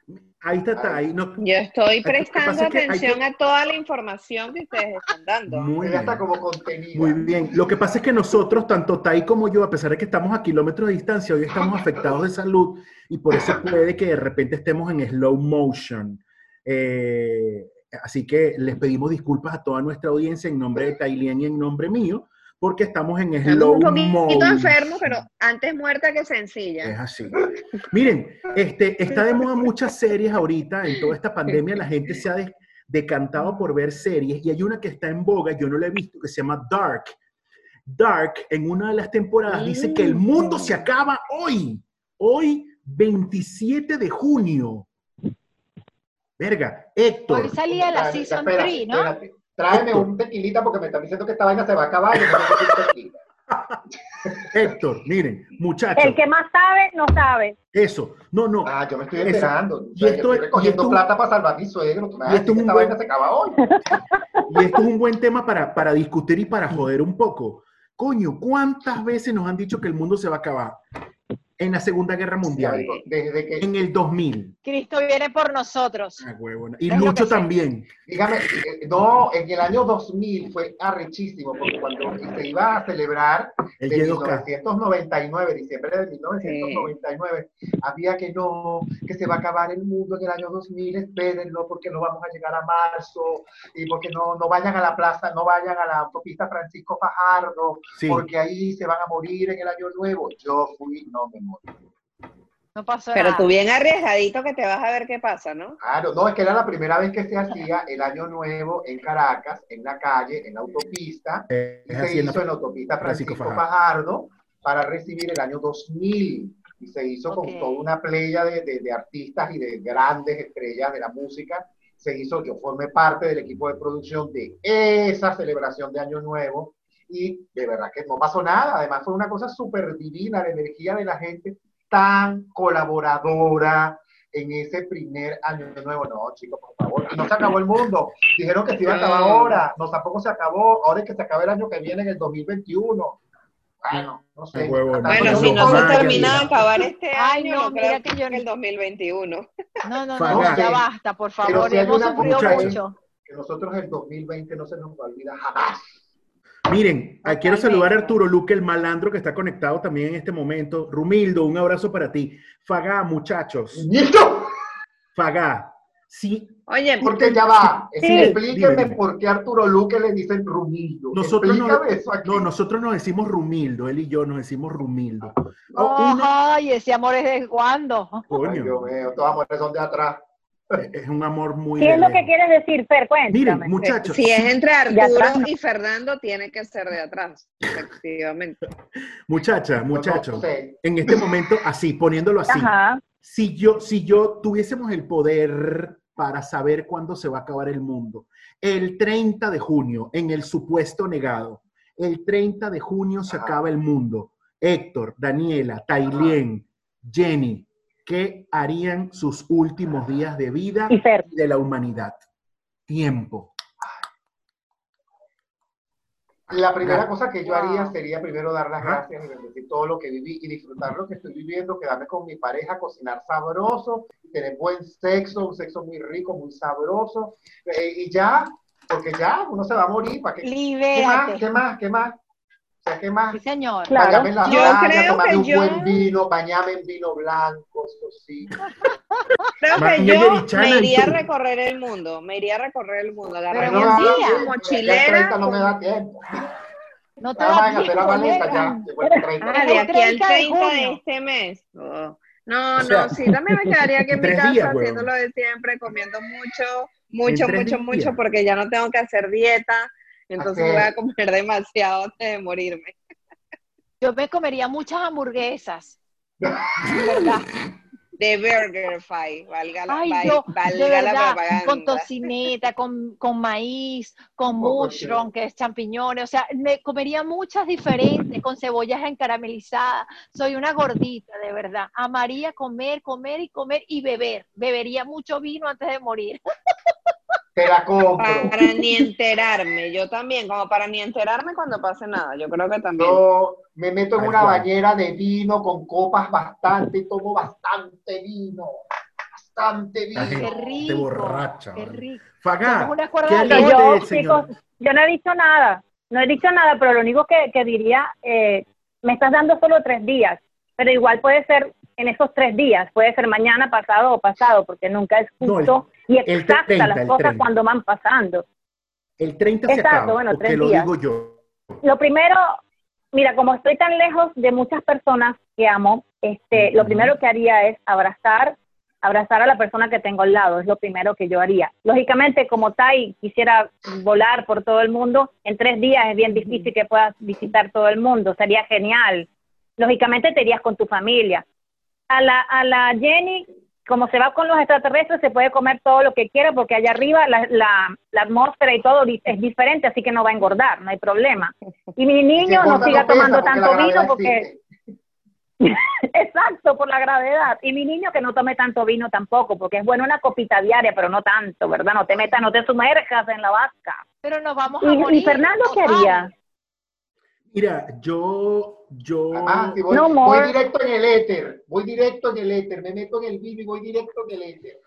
Ahí está, ahí. No, Yo estoy prestando atención que- a toda la información que ustedes están dando. muy está bien. como. Muy bien. Lo que pasa es que nosotros, tanto Tai como yo, a pesar de que estamos a kilómetros de distancia, hoy estamos afectados de salud y por eso puede que de repente estemos en slow motion. Eh, así que les pedimos disculpas a toda nuestra audiencia en nombre de Tailien y en nombre mío, porque estamos en slow un poquito motion. enfermos, pero antes muerta que sencilla. Es así. Miren, este, está de moda muchas series ahorita, en toda esta pandemia la gente se ha de- decantado por ver series y hay una que está en boga, yo no la he visto, que se llama Dark. Dark, en una de las temporadas, dice que el mundo se acaba hoy, hoy 27 de junio. Verga, Héctor, hoy salía la Season espérate, 3, ¿no? espérate. Tráeme Héctor. un tequilita porque me están diciendo que esta vaina se va a acabar. [LAUGHS] Héctor, miren, muchachos, El que más sabe, no sabe. eso, no, no, Ah, yo me estoy Eso. enterando. O Y esto estoy recogiendo esto- plata para salvar a mi suegro. Tú me vas y esto es que un esta buen- vaina se acaba hoy. [LAUGHS] Y esto es un buen tema para, para discutir y para joder un poco. Coño, ¿cuántas veces nos han dicho que el mundo se va a acabar? En la Segunda Guerra Mundial, Desde que, en el 2000. Cristo viene por nosotros. Ah, huevona. Y Es Lucho también. dígame, eh, no, en el año 2000 fue arrechísimo porque cuando se iba a celebrar El de Y2K. 1999, diciembre de 1999, había que no, que se va a acabar el mundo en el año 2000, espérenlo porque no vamos a llegar a marzo y porque no, no vayan a la plaza, no vayan a la autopista Francisco Fajardo, Sí. porque ahí se van a morir en el año nuevo. Yo fui, no me No pasó Pero nada. tú bien arriesgadito que te vas a ver qué pasa, ¿no? Claro, no, es que era la primera vez que se hacía el año nuevo en Caracas, en la calle, en la autopista, Eh, y se hizo en la autopista Francisco Francisco Fajardo. Fajardo para recibir el año 2000 y se hizo Ok. con toda una playa de, de- de artistas y de grandes estrellas de la música. Se hizo, yo formé parte del equipo de producción de esa celebración de Año Nuevo y de verdad que no pasó nada. Además fue una cosa súper divina, la energía de la gente tan colaboradora en ese primer año nuevo. No, chicos, por favor. No se acabó el mundo. Dijeron que se iba a acabar ahora. No, tampoco se acabó. Ahora es que se acaba el año que viene, en el 2021. Bueno, no sé. Huevo, Bueno, no, si no, no se termina de acabar este Ay, año, no, yo mira creo que yo- que el 2021. No, no, Faga. no, ya basta, por favor. Hemos sufrido mucho. que nosotros el 2020 no se nos va a olvidar jamás. Miren, quiero saludar a Arturo Luque, el malandro que está conectado también en este momento. Rumildo, un abrazo para ti. Fagá, muchachos. ¡Listo! Fagá. Sí, Oye, Porque ya va. Sí. Explíqueme Dime, dime. por qué a Arturo Luque le dicen Rumildo. Nosotros no- eso aquí. no, nosotros nos decimos Rumildo, él y yo nos decimos Rumildo. Oh, uno- Ay, ese amor es de cuándo. Ay, coño, Dios mío, todos amores son de atrás. Es un amor muy ¿Qué es lo que quieres decir, Fer? Cuéntame. Miren, muchachos, si es entre De atrás Arturo y Fernando, tiene que ser de atrás, efectivamente. [LAUGHS] muchachas, Yo muchachos, en este momento, así, poniéndolo así, Ajá. si yo, si yo tuviésemos el poder para saber cuándo se va a acabar el mundo, el 30 de junio, en el supuesto negado, el 30 de junio se Ajá. acaba el mundo. Héctor, Daniela, Tailien, Jenny, ¿qué harían sus últimos días de vida Y de la humanidad? Tiempo. La primera cosa que yo haría sería primero dar las Ajá. gracias y bendecir todo lo que viví y disfrutar lo que estoy viviendo, quedarme con mi pareja, cocinar sabroso, tener buen sexo, un sexo muy rico, muy sabroso, eh, y ya, porque ya uno se va a morir, ¿para qué? ¿Qué más? ¿Qué más? ¿Qué más? Sea, ¿qué más? Sí, señor. Claro. La Yo playa, creo que un yo- buen vino, bañarme en vino blanco, eso sí. Creo que yo me iría a recorrer el mundo, me iría a recorrer el mundo, da día. tiempo, mochilera 30 no me con- da tiempo. No te Ya da tiempo, maleta, nena. ya. llegó el 30. Ah, Es de aquí al 30 de 30 de junio. este mes. Oh. No, O sea, no, sí, también me quedaría aquí en mi casa días, huevón. haciendo lo de siempre, comiendo mucho, mucho, mucho, días. mucho, porque ya no tengo que hacer dieta, entonces Ok. voy a comer demasiado antes de morirme. Yo me comería muchas hamburguesas. ¿Verdad? De BurgerFi, valga la, Ay, yo, valga de la verdad, propaganda. con tocineta, con, con maíz, con poco mushroom, que es champiñones, o sea, me comería muchas diferentes, con cebollas encaramelizadas. Soy una gordita, de verdad. Amaría comer, comer y comer y beber. Bebería mucho vino antes de morir. Te la compro. Para ni enterarme, yo también, como para ni enterarme cuando pase nada, yo creo que también. Yo me meto en una bañera de vino con copas bastante y tomo bastante vino. Bastante vino. Qué rico. borracha. Qué rico. Fagá, ¿qué de yo, chicos, yo no he dicho nada, no he dicho nada, pero lo único que, que diría, eh, me estás dando solo tres días, pero igual puede ser en esos tres días, puede ser mañana, pasado o pasado, porque nunca es No, el- justo y exacta 30, las cosas 30. cuando van pasando. El 30 se Exacto, acaba, bueno, tres lo días. digo yo. Lo primero, mira, como estoy tan lejos de muchas personas que amo, este, lo primero que haría es abrazar, abrazar a la persona que tengo al lado, es lo primero que yo haría. Lógicamente, como Tai quisiera volar por todo el mundo, en tres días es bien difícil que puedas visitar todo el mundo, sería genial. Lógicamente te irías con tu familia. A la, a la Jenny, como se va con los extraterrestres, se puede comer todo lo que quiera porque allá arriba la, la, la atmósfera y todo es diferente, así que no va a engordar, no hay problema. Y mi [LAUGHS] niño no siga tomando tanto vino porque... [LAUGHS] Exacto, por la gravedad. Y mi niño que no tome tanto vino tampoco, porque es bueno una copita diaria, pero no tanto, ¿verdad? No te metas, no te sumerjas en la vasca. Pero nos vamos a ¿Y, morir. y Fernando qué haría? Mira, yo, yo, si voy, No voy directo en el éter, voy directo en el éter, me meto en el vino y voy directo en el éter.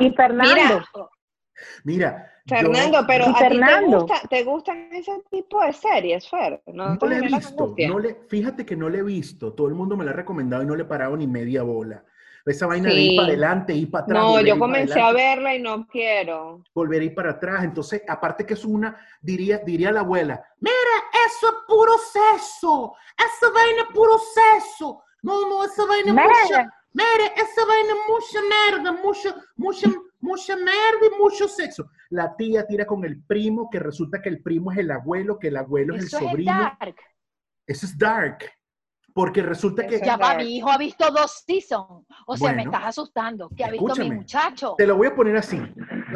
Y Fernando. Mira, mira, yo- Fernando, pero a ti te, gusta, te gustan ese tipo de series, Fer. No, no le he visto, no le, fíjate que no le he visto, todo el mundo me la ha recomendado y no le he parado ni media bola. Esa vaina de ir para adelante, ir para atrás. No, yo comencé a verla y no quiero. Volver a ir para atrás. Entonces, aparte que es una, diría, diría la abuela, mira, eso es puro seso, esa vaina es puro seso. No, no, esa vaina es mucha, mire, esa vaina es mucha merda, mucha, mucha, mucha merda y mucho sexo. La tía tira con el primo, que resulta que el primo es el abuelo, que el abuelo es Eso el es sobrino. dark. Eso es dark. Porque resulta que Ya va, mi hijo ha visto dos seasons. O sea, me estás asustando. ¿Qué ha visto mi muchacho? Te lo voy a poner así.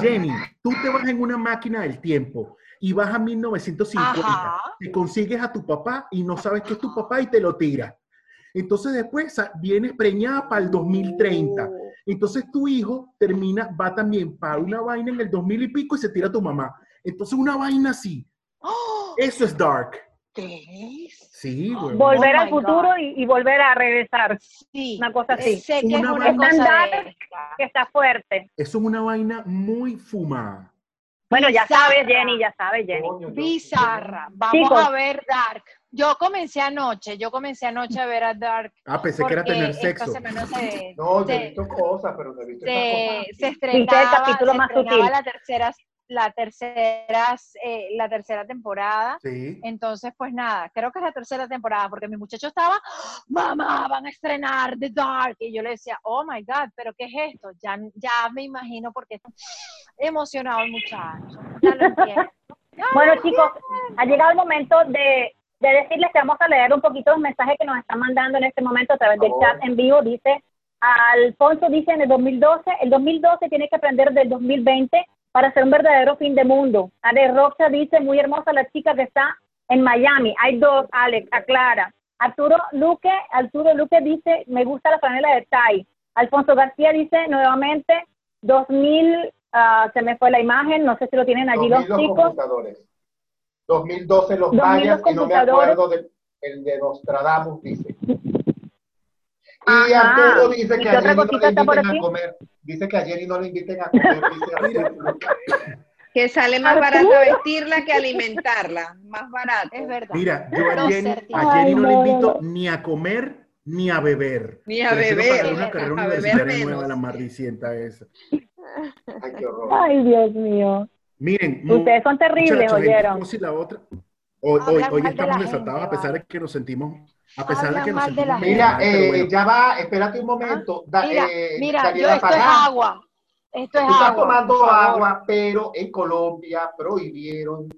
Jenny, tú te vas en una máquina del tiempo y vas a 1950. Ajá. Te consigues a tu papá y no sabes que es tu papá y te lo tira. Entonces después vienes preñada para el 2030. Entonces tu hijo termina, va también para una vaina en el 2000 y pico y se tira a tu mamá. Entonces una vaina así. ¡Oh! Eso es dark. ¿Qué es? Sí, güey. Volver Oh al futuro y, y volver a regresar. Sí. Una cosa así. Sé que es Una una vaina- cosa Estándar. de esta. Que está fuerte. Eso es una vaina muy fumada. Bueno, ya Bizarra. sabes, Jenny, ya sabes, Jenny. Coño, yo- Bizarra. Vamos Chicos. a ver Dark. Yo comencé anoche, yo comencé anoche a ver a Dark. Ah, pensé que era tener sexo. se, No, yo he se- visto cosas, pero no he visto se, cosas. se el estrenaba, capítulo se más estrenaba sutil. la tercera, la tercera, eh, la tercera temporada. Sí. Entonces, pues nada, creo que es la tercera temporada, porque mi muchacho estaba, mamá, van a estrenar The Dark. Y yo le decía, oh my God, pero ¿qué es esto? Ya, ya me imagino porque está emocionado el muchacho. Ya lo entiendo. [LAUGHS] Ya Bueno, lo chicos, ha llegado el momento de, de decirles que vamos a leer un poquito los mensajes que nos están mandando en este momento a través del chat en vivo. Dice, Alfonso dice en el 2012, el 2012 tiene que aprender del 2020 para ser un verdadero fin de mundo. Ale Roxa dice, muy hermosa la chica que está en Miami. Hay dos, Alex, aclara. Arturo Luque, Arturo Luque dice, me gusta la franela de Tai. Alfonso García dice nuevamente, 2000, ah, se me fue la imagen, no sé si lo tienen allí 2000 los chicos. computadores. 2012 los 2000 los mayas y no me acuerdo del el de Nostradamus, dice. Y Ajá. Arturo dice ¿Y que qué a otra Jenny no le inviten a comer. Dice que a Jenny no le inviten a comer. Que sale más Arturo. barato vestirla que alimentarla. Más barato. Es verdad. Mira, yo a Jenny, a Jenny no le invito ni a comer ni a beber. Ni a Prefiero beber, pagar una carrera universitaria nueva, la marricienta esa. Ay, qué horror. Ay, Dios mío. Miren, Ustedes son terribles, ¿oyeron? cosa y la otra. Hoy, hoy, hoy de estamos la desatados gente, a pesar de que nos sentimos, a pesar de que nos mal de la sentimos gente. Mira, eh, bueno. ya va, espérate un momento. Da- Mira, eh, mira, yo, esto es agua. Esto es Tú estás agua. tomando por favor. agua, pero en Colombia prohibieron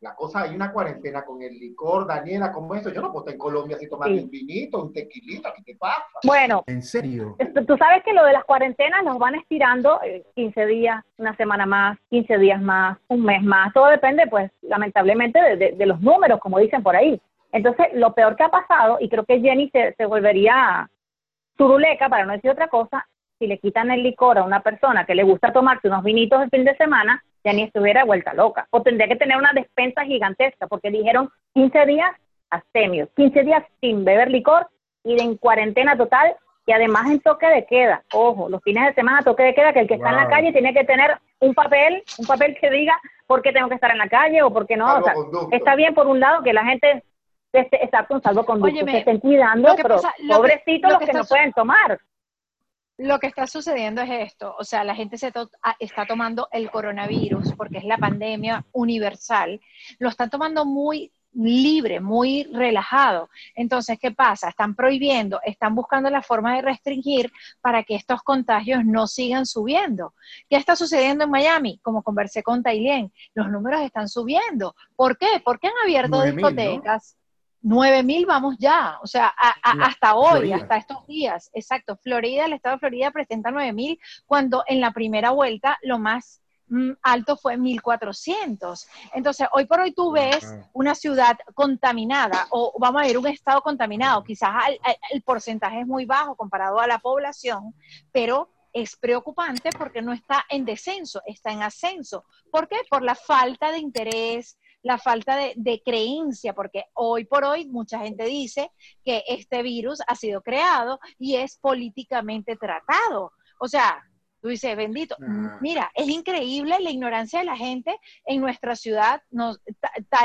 la cosa. Hay una cuarentena con el licor. Daniela, ¿cómo es eso? Yo no puedo estar en Colombia si tomando Sí. un vinito, un tequilita. ¿Qué te pasa? Bueno, ¿En serio? esto- tú sabes que lo de las cuarentenas los van estirando eh, 15 días, una semana más, 15 días más, un mes más. Todo depende, pues, lamentablemente, de, de- de los números, como dicen por ahí. Entonces, lo peor que ha pasado, y creo que Jenny se, se volvería turuleca, para no decir otra cosa, si le quitan el licor a una persona que le gusta tomarse unos vinitos el fin de semana, Jenny estuviera vuelta loca. O tendría que tener una despensa gigantesca, porque dijeron 15 días abstemios, 15 días sin beber licor y en cuarentena total y además en toque de queda. Ojo, los fines de semana toque de queda que el que está en la calle tiene que tener un papel, un papel que diga por qué tengo que estar en la calle o por qué no. O sea, está bien por un lado que la gente esté, está con salvoconducto, Óyeme, que estén cuidando, pero que- pobrecitos lo los que que no pueden tomar. Lo que está sucediendo es esto, o sea, la gente se to está tomando el coronavirus, porque es la pandemia universal, lo están tomando muy libre, muy relajado. Entonces, ¿qué pasa? Están prohibiendo, están buscando la forma de restringir para que estos contagios no sigan subiendo. ¿Qué está sucediendo en Miami? Como conversé con Tailén, los números están subiendo. ¿Por qué? Porque han abierto discotecas. 9.000 vamos ya, o sea, a, hasta hoy, hasta estos días. Exacto, Florida, el estado de Florida presenta 9.000 cuando en la primera vuelta lo más mm, alto fue 1400. Entonces, hoy por hoy tú ves una ciudad contaminada o vamos a ver un estado contaminado. Quizás el porcentaje es muy bajo comparado a la población, pero es preocupante porque no está en descenso, está en ascenso. ¿Por qué? Por la falta de interés, la falta de, de creencia, porque hoy por hoy mucha gente dice que este virus ha sido creado y es políticamente tratado. O sea, tú dices, bendito, Ah. mira, es increíble la ignorancia de la gente en nuestra ciudad. Nos,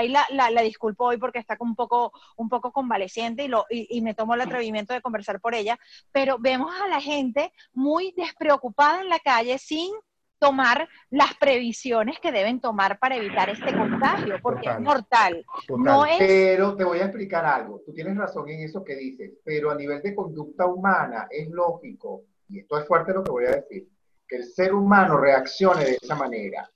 la, la, la disculpo hoy porque está un poco, un poco convaleciente y, lo, y, y me tomo el atrevimiento de conversar por ella, pero vemos a la gente muy despreocupada en la calle sin tomar las previsiones que deben tomar para evitar este contagio, porque Total. es mortal. Total. No es Pero te voy a explicar algo. Tú tienes razón en eso que dices, pero a nivel de conducta humana es lógico, y esto es fuerte lo que voy a decir, que el ser humano reaccione de esa manera,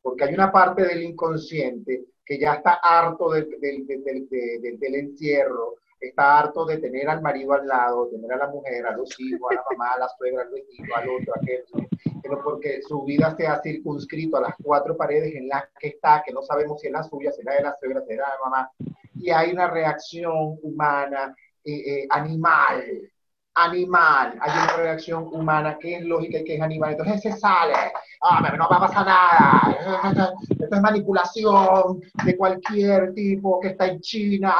porque hay una parte del inconsciente que ya está harto del, del- del- del- del- del encierro, está harto de tener al marido al lado, tener a la mujer, a los hijos, a la mamá, a la suegra, al vecino, al otro, a aquel, pero porque su vida se ha circunscrito a las cuatro paredes en las que está, que no sabemos si es la suya, si es la de la suegra, si es la de la mamá, y hay una reacción humana, eh, eh, animal, animal, hay una reacción humana que es lógica y que es animal, entonces se sale, ah, no va a pasar nada, esto es manipulación de cualquier tipo que está en China,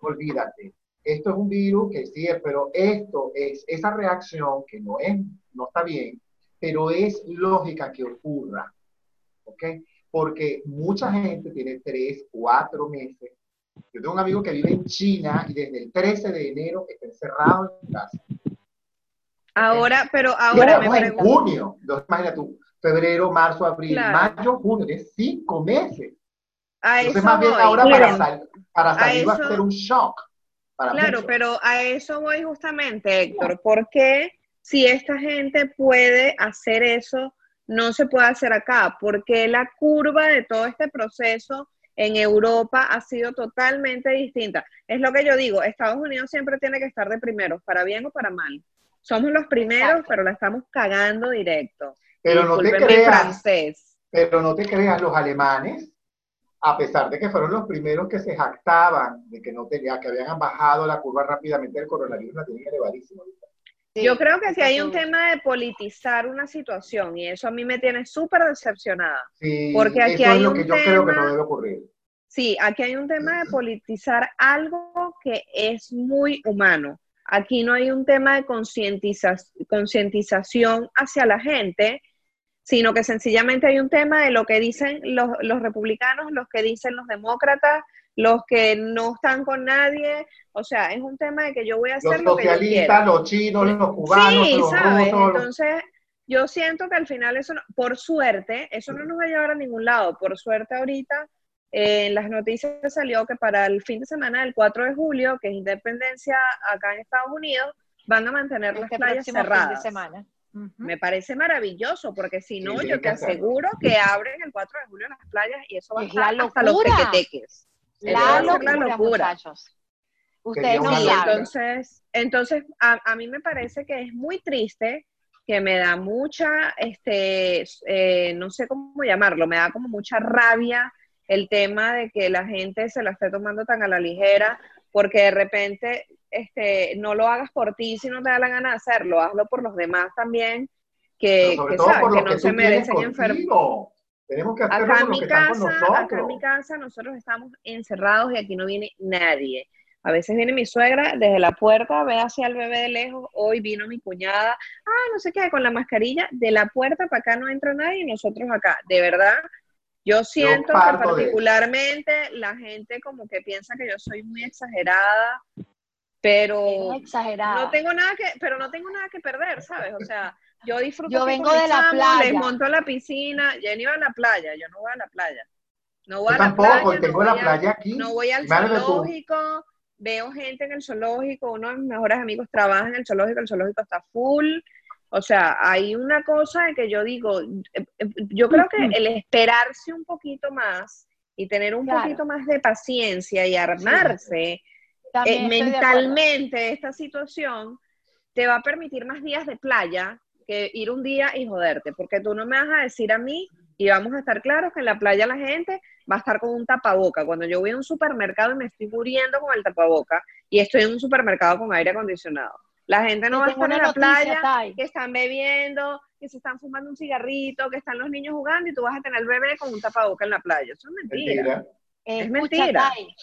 olvídate. Esto es un virus que sí es, pero esto es esa reacción que no es, no está bien, pero es lógica que ocurra, ¿ok? Porque mucha gente tiene tres, cuatro meses. Yo tengo un amigo que vive en China y desde el 13 de enero está encerrado en casa. Ahora, pero ahora me Estamos en junio. Imagínate tú, febrero, marzo, abril, Claro. mayo, junio, es cinco meses. A Entonces, eso más bien voy. ahora Miren. para, sal- para A salir va a ser un shock. Para Claro, muchos. pero a eso voy justamente, Héctor. ¿Por qué si esta gente puede hacer eso, no se puede hacer acá? Porque la curva de todo este proceso en Europa ha sido totalmente distinta. Es lo que yo digo, Estados Unidos siempre tiene que estar de primeros, para bien o para mal. Somos los primeros, Exacto. pero la estamos cagando directo. Pero no te creas, francés. pero no te creas, los alemanes, a pesar de que fueron los primeros que se jactaban de que no tenía, que habían bajado la curva rápidamente del coronavirus, la tienen elevadísima. Yo creo que si hay un tema de politizar una situación y eso a mí me tiene súper decepcionada. Sí, Porque aquí eso hay es lo un que yo creo que tema- no debe ocurrir. Sí, aquí hay un tema de politizar algo que es muy humano. Aquí no hay un tema de concientiza- concientización hacia la gente, sino que sencillamente hay un tema de lo que dicen los, los republicanos, los que dicen los demócratas, los que no están con nadie, o sea, es un tema de que yo voy a hacer Los lo que yo quiera. los chinos, los cubanos, Sí, los ¿sabes? rusos. Entonces, yo siento que al final eso, no- por suerte, eso no nos va a llevar a ningún lado. Por suerte ahorita, eh, en las noticias salió que para el fin de semana del 4 de julio, que es independencia acá en Estados Unidos, van a mantener las Este playas próximo fin de cerradas. semana. Me parece maravilloso, porque si no, Sí, yo te aseguro que abren el 4 de julio las playas y eso va a Es la estar hasta los tequeteques. La locura, la locura. muchachos. Ustedes no Sí, entonces, entonces a, a mí me parece que es muy triste, que me da mucha, este, eh, no sé cómo llamarlo, me da como mucha rabia el tema de que la gente se la esté tomando tan a la ligera, porque de repente este, no lo hagas por ti si no te da la gana de hacerlo, hazlo por los demás también, que, que por que no que se merecen enfermar. Tenemos que hacerlo Acá los mi que están con casa, nosotros. acá en mi casa, nosotros estamos encerrados y aquí no viene nadie. A veces viene mi suegra desde la puerta, ve hacia el bebé de lejos. Hoy vino mi cuñada, ah, no sé qué, con la mascarilla. De la puerta para acá no entra nadie y nosotros acá. De verdad, yo siento que particularmente la gente como que piensa que yo soy muy exagerada, pero exagerada. no tengo nada que, pero no tengo nada que perder, ¿sabes? O sea, yo disfruto Yo vengo de la chamos, les playa. monto a la piscina, Jenny va a la playa, yo no voy a la playa. No voy Yo a la tampoco, playa, tengo no la a- playa aquí. no voy al zoológico, veo gente en el zoológico, uno de mis mejores amigos trabaja en el zoológico, el zoológico está full. O sea, hay una cosa de que yo digo, eh, eh, yo creo que el esperarse un poquito más y tener un Claro. poquito más de paciencia y armarse eh, estoy de mentalmente esta situación te va a permitir más días de playa que ir un día y joderte, porque tú no me vas a decir a mí, y vamos a estar claros que en la playa la gente va a estar con un tapaboca. Cuando yo voy a un supermercado y me estoy muriendo con el tapaboca y estoy en un supermercado con aire acondicionado, la gente no va a estar en la noticia, playa Tai. que están bebiendo, que se están fumando un cigarrito, que están los niños jugando y tú vas a tener el bebé con un tapaboca en la playa. Eso es mentira. Mentira. Es Escucha, mentira. Tai,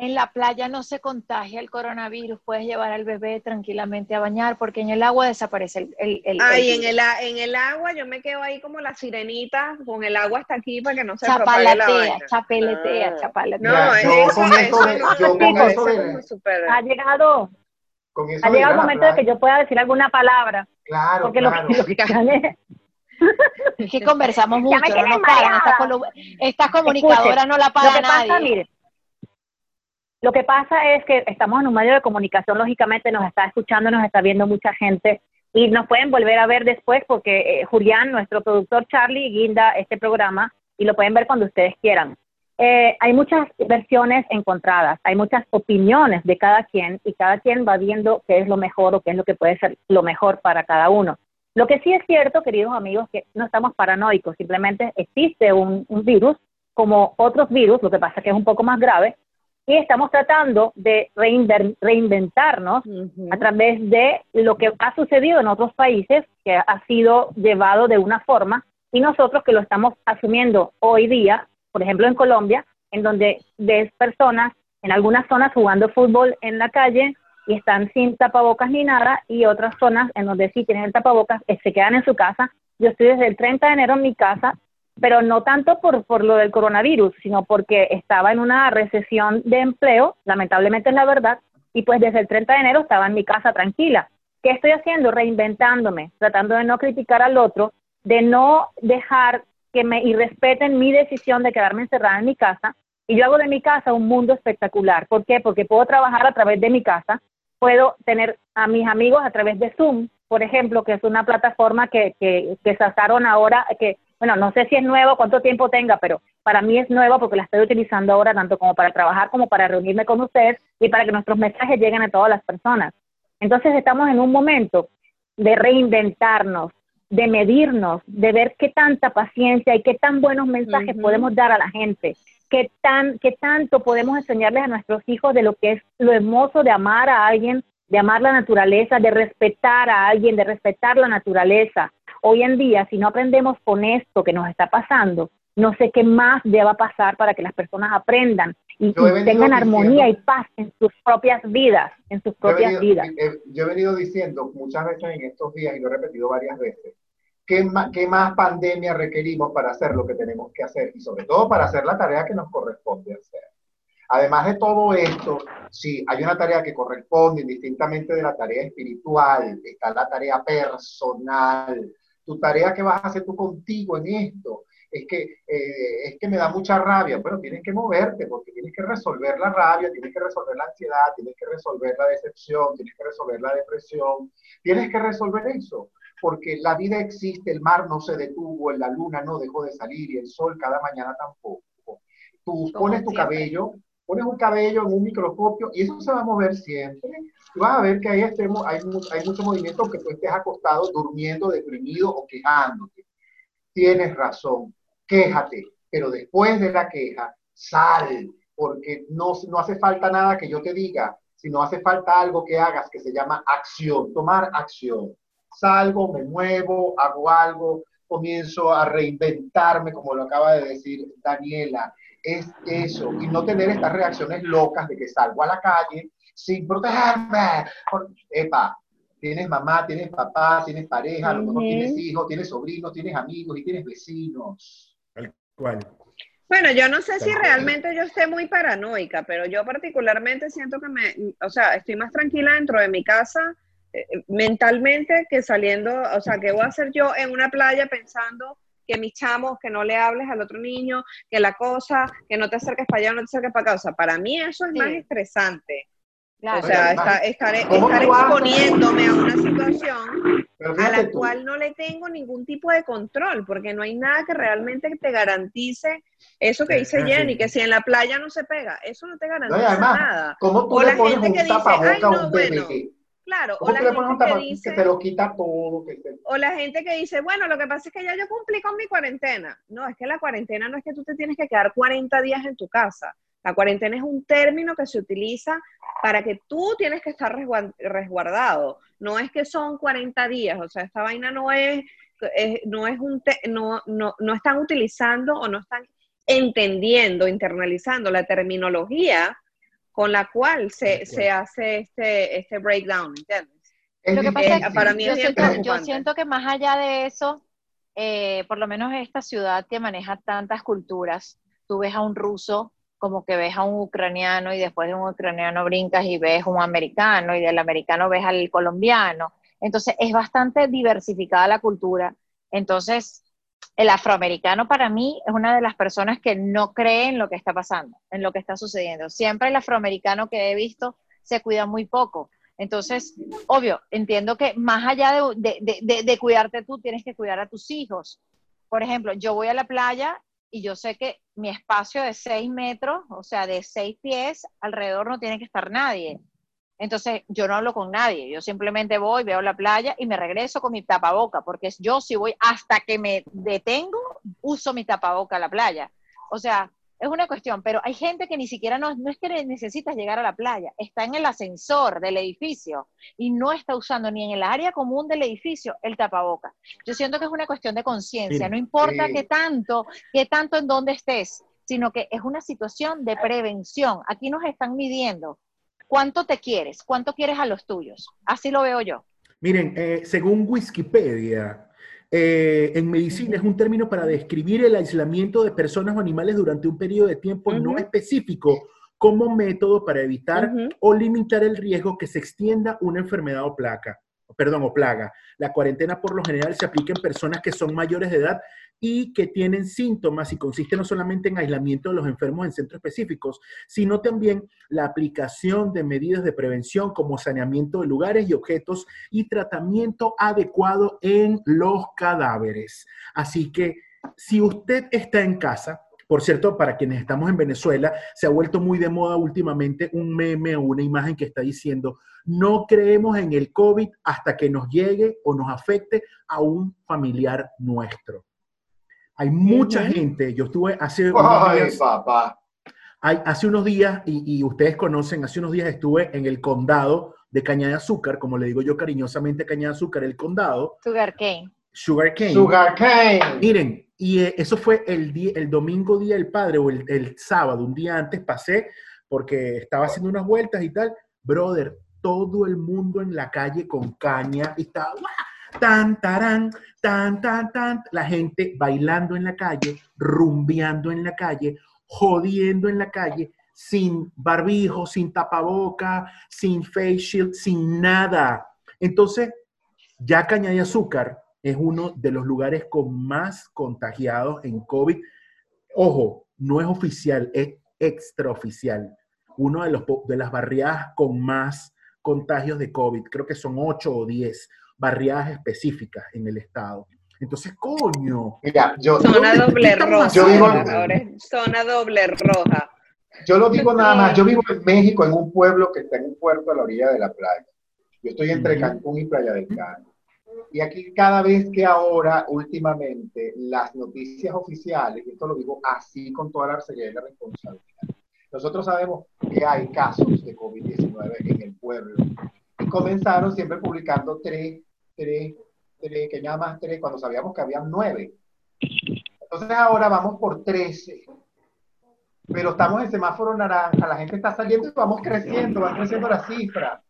en la playa no se contagia el coronavirus, puedes llevar al bebé tranquilamente a bañar porque en el agua desaparece el, el, el- Ay, el en virus. el, a- en el agua yo me quedo ahí como la sirenita, con el agua hasta aquí para que no se la Chapalatea, vaina. chapeletea, Ah. chapalatea. No, yo eso, con eso eso yo con Ha llegado, Con eso ha llegado el momento de que yo pueda decir alguna palabra, Claro, porque claro. lo, que, lo que gané- Es que conversamos mucho, no nos pagan. Esta, mareada. colu- esta comunicadora no la Lo paga que pasa, nadie. mire, lo que pasa es que estamos en un medio de comunicación, lógicamente nos está escuchando, nos está viendo mucha gente y nos pueden volver a ver después porque eh, Julián, nuestro productor Charlie, guinda este programa y lo pueden ver cuando ustedes quieran. Eh, hay muchas versiones encontradas, hay muchas opiniones de cada quien y cada quien va viendo qué es lo mejor o qué es lo que puede ser lo mejor para cada uno. Lo que sí es cierto, queridos amigos, que no estamos paranoicos, simplemente existe un, un virus como otros virus, lo que pasa que es un poco más grave, y estamos tratando de reinventarnos a través de lo que ha sucedido en otros países, que ha sido llevado de una forma, y nosotros que lo estamos asumiendo hoy día, por ejemplo en Colombia, en donde ves personas en algunas zonas jugando fútbol en la calle y están sin tapabocas ni nada, y otras zonas en donde sí tienen el tapabocas, eh, se quedan en su casa. Yo estoy desde el 30 de enero en mi casa, pero no tanto por, por lo del coronavirus, sino porque estaba en una recesión de empleo, lamentablemente es la verdad, y pues desde el 30 de enero estaba en mi casa tranquila. ¿Qué estoy haciendo? Reinventándome, tratando de no criticar al otro, de no dejar que me irrespeten mi decisión de quedarme encerrada en mi casa. Y yo hago de mi casa un mundo espectacular. ¿Por qué? Porque puedo trabajar a través de mi casa, puedo tener a mis amigos a través de Zoom, por ejemplo, que es una plataforma que, que, que sacaron ahora, que, bueno, no sé si es nuevo, cuánto tiempo tenga, pero para mí es nueva porque la estoy utilizando ahora tanto como para trabajar como para reunirme con ustedes y para que nuestros mensajes lleguen a todas las personas. Entonces estamos en un momento de reinventarnos, de medirnos, de ver qué tanta paciencia y qué tan buenos mensajes podemos dar a la gente, qué, tan, qué tanto podemos enseñarles a nuestros hijos de lo que es lo hermoso de amar a alguien, de amar la naturaleza, de respetar a alguien, de respetar la naturaleza. Hoy en día, si no aprendemos con esto que nos está pasando, no sé qué más deba pasar para que las personas aprendan y, Yo tengan armonía y paz en sus propias vidas, en sus Yo he, propias venido, vidas. eh, yo he venido diciendo muchas veces en estos días, y lo he repetido varias veces, ¿qué más, ¿qué más pandemia requerimos para hacer lo que tenemos que hacer? Y sobre todo para hacer la tarea que nos corresponde hacer. Además de todo esto, sí, hay una tarea que corresponde indistintamente de la tarea espiritual, está la tarea personal, tu tarea que vas a hacer tú contigo en esto. Es que, eh, es que me da mucha rabia, pero tienes que moverte porque tienes que resolver la rabia, tienes que resolver la ansiedad, tienes que resolver la decepción, tienes que resolver la depresión, tienes que resolver eso porque la vida existe, el mar no se detuvo, la luna no dejó de salir y el sol cada mañana tampoco. Tú pones tu cabello, pones un cabello en un microscopio y eso se va a mover siempre. Vas a ver que ahí estemos, hay, hay mucho movimiento aunque tú estés acostado, durmiendo, deprimido o quejándote. Tienes razón, quéjate, pero después de la queja, sal, porque no, no hace falta nada que yo te diga, sino hace falta algo que hagas que se llama acción, tomar acción. Salgo, me muevo, hago algo, comienzo a reinventarme, como lo acaba de decir Daniela, es eso, y no tener estas reacciones locas de que salgo a la calle sin protegerme. Epa, tienes mamá, tienes papá, tienes pareja, a lo mejor tienes hijos, tienes sobrinos, tienes amigos y tienes vecinos. Bueno, yo no sé si realmente yo esté muy paranoica, pero yo particularmente siento que me, o sea, estoy más tranquila dentro de mi casa eh, mentalmente que saliendo, o sea, ¿qué voy a hacer yo en una playa pensando que mis chamos, que no le hables al otro niño, que la cosa, que no te acerques para allá, no te acerques para acá. O sea, para mí eso es más estresante. O sea, estar, exponiéndome a una situación a la cual no le tengo ningún tipo de control, porque no hay nada que realmente te garantice eso que dice Jenny, que si en la playa no se pega, eso no te garantiza nada. ¿cómo tú o la gente que dice, ay, no, bueno, Claro, o la gente que dice, te lo quita todo. O la gente que dice, bueno, lo que pasa es que ya yo cumplí con mi cuarentena. No, es que la cuarentena no es que tú te tienes que quedar 40 días en tu casa. La cuarentena es un término que se utiliza para que tú tienes que estar resguardado. No es que son 40 días, o sea, esta vaina no es, no es un, no, no, no están utilizando o no están entendiendo, internalizando la terminología con la cual se, se hace este, este breakdown, ¿entiendes? Lo que pasa es que para mí yo, siento, yo siento que más allá de eso, eh, por lo menos esta ciudad que maneja tantas culturas, tú ves a un ruso como que ves a un ucraniano y después de un ucraniano brincas y ves un americano y del americano ves al colombiano. Entonces es bastante diversificada la cultura. Entonces el afroamericano para mí es una de las personas que no cree en lo que está pasando, en lo que está sucediendo. Siempre el afroamericano que he visto se cuida muy poco. Entonces, obvio, entiendo que más allá de, de, cuidarte tú, tienes que cuidar a tus hijos. Por ejemplo, yo voy a la playa y yo sé que mi espacio de seis metros, o sea, de seis pies, alrededor no tiene que estar nadie. Entonces yo no hablo con nadie, yo simplemente voy, veo la playa y me regreso con mi tapaboca, porque yo si voy hasta que me detengo, uso mi tapaboca a la playa. O sea, es una cuestión, pero hay gente que ni siquiera no, no es que necesitas llegar a la playa, está en el ascensor del edificio y no está usando ni en el área común del edificio el tapaboca. Yo siento que es una cuestión de conciencia, no importa qué tanto, qué tanto en dónde estés, sino que es una situación de prevención. Aquí nos están midiendo ¿Cuánto te quieres? ¿Cuánto quieres a los tuyos? Así lo veo yo. Miren, eh, según Wikipedia, eh, en medicina es un término para describir el aislamiento de personas o animales durante un periodo de tiempo no específico como método para evitar o limitar el riesgo que se extienda una enfermedad o placa perdón, o plaga. La cuarentena por lo general se aplica en personas que son mayores de edad y que tienen síntomas y consiste no solamente en aislamiento de los enfermos en centros específicos, sino también la aplicación de medidas de prevención como saneamiento de lugares y objetos y tratamiento adecuado en los cadáveres. Así que si usted está en casa, por cierto, para quienes estamos en Venezuela, se ha vuelto muy de moda últimamente un meme o una imagen que está diciendo, no creemos en el COVID hasta que nos llegue o nos afecte a un familiar nuestro. Hay mucha gente, yo estuve hace unos días, hace unos días, y, ustedes conocen, hace unos días estuve en el condado de Caña de Azúcar, como le digo yo cariñosamente Caña de Azúcar, el condado. Sugar Cane. Sugar Cane. Sugar Cane. Miren, y eh, eso fue el, día, el domingo día del padre, o el, el sábado, un día antes pasé, porque estaba haciendo unas vueltas y tal. Brother, todo el mundo en la calle con caña y estaba, tan, tarán, tan, tan, tan, la gente bailando en la calle, rumbeando en la calle, jodiendo en la calle, sin barbijo, sin tapaboca, sin face shield, sin nada. Entonces, ya Caña de Azúcar es uno de los lugares con más contagiados en COVID. Ojo, no es oficial, es extraoficial. Uno de, los, de las barriadas con más contagios de COVID. Creo que son 8 o 10 barriadas específicas en el estado. Entonces, coño. Mira, yo, Zona doble roja. Yo vivo- zona doble roja. Yo lo digo nada más, yo vivo en [LAUGHS] México, en un pueblo que está en un puerto a la orilla de la playa. Yo estoy entre. Cancún y Playa del Carmen. Y aquí cada vez que ahora, últimamente, las noticias oficiales, y esto lo digo así con toda la seriedad y la responsabilidad, nosotros sabemos que hay casos de COVID-19 en el pueblo. Y comenzaron siempre publicando tres, tres, tres, que nada más tres, cuando sabíamos que habían nueve. Entonces ahora vamos por 13 pero estamos en semáforo naranja, la gente está saliendo y vamos creciendo, va creciendo la cifra.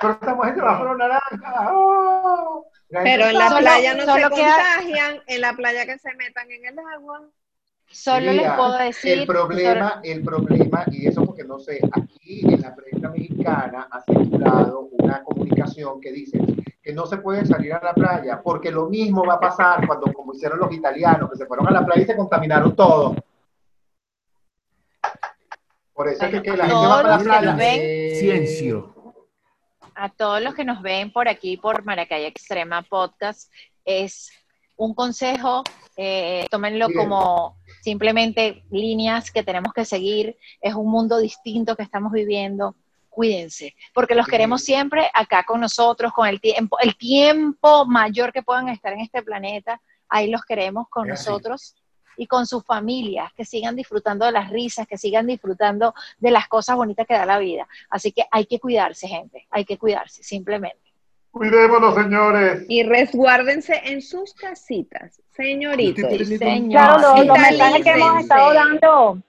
Pero estamos en semáforo naranja. ¡oh! Pero en la Solo- playa no se solo queda- contagian, en la playa que se metan en el agua. Solo les puedo decir. El problema, el problema, y eso porque no sé, aquí en la prensa mexicana ha circulado una comunicación que dice que no se puede salir a la playa, porque lo mismo va a pasar cuando, como hicieron los italianos, que se fueron a la playa y se contaminaron todo. Por eso es que, que la gente Todos va para la los que playa. nos ven, Ciencio. a todos los que nos ven por aquí, por Maracay Extrema Podcast, es un consejo, eh, tómenlo Bien. como simplemente líneas que tenemos que seguir, es un mundo distinto que estamos viviendo, cuídense, porque los queremos siempre acá con nosotros, con el tiempo, el tiempo mayor que puedan estar en este planeta, ahí los queremos con nosotros y con sus familias, que sigan disfrutando de las risas, que sigan disfrutando de las cosas bonitas que da la vida. Así que hay que cuidarse, gente, hay que cuidarse, simplemente. Cuidémonos, señores. Y resguárdense en sus casitas, señoritos. Señor. Claro, los, los mensajes que hemos estado dando,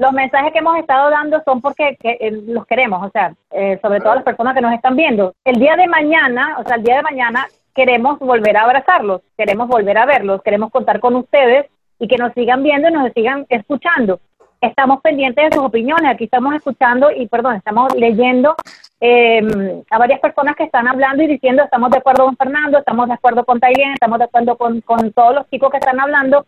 los mensajes que hemos estado dando son porque que, eh, los queremos, o sea, eh, sobre todo las personas que nos están viendo. El día de mañana, o sea, el día de mañana queremos volver a abrazarlos, queremos volver a verlos, queremos contar con ustedes y que nos sigan viendo y nos sigan escuchando. Estamos pendientes de sus opiniones, aquí estamos escuchando y, perdón, estamos leyendo eh, a varias personas que están hablando y diciendo estamos de acuerdo con Fernando, estamos de acuerdo con Tailén, estamos de acuerdo con, con todos los chicos que están hablando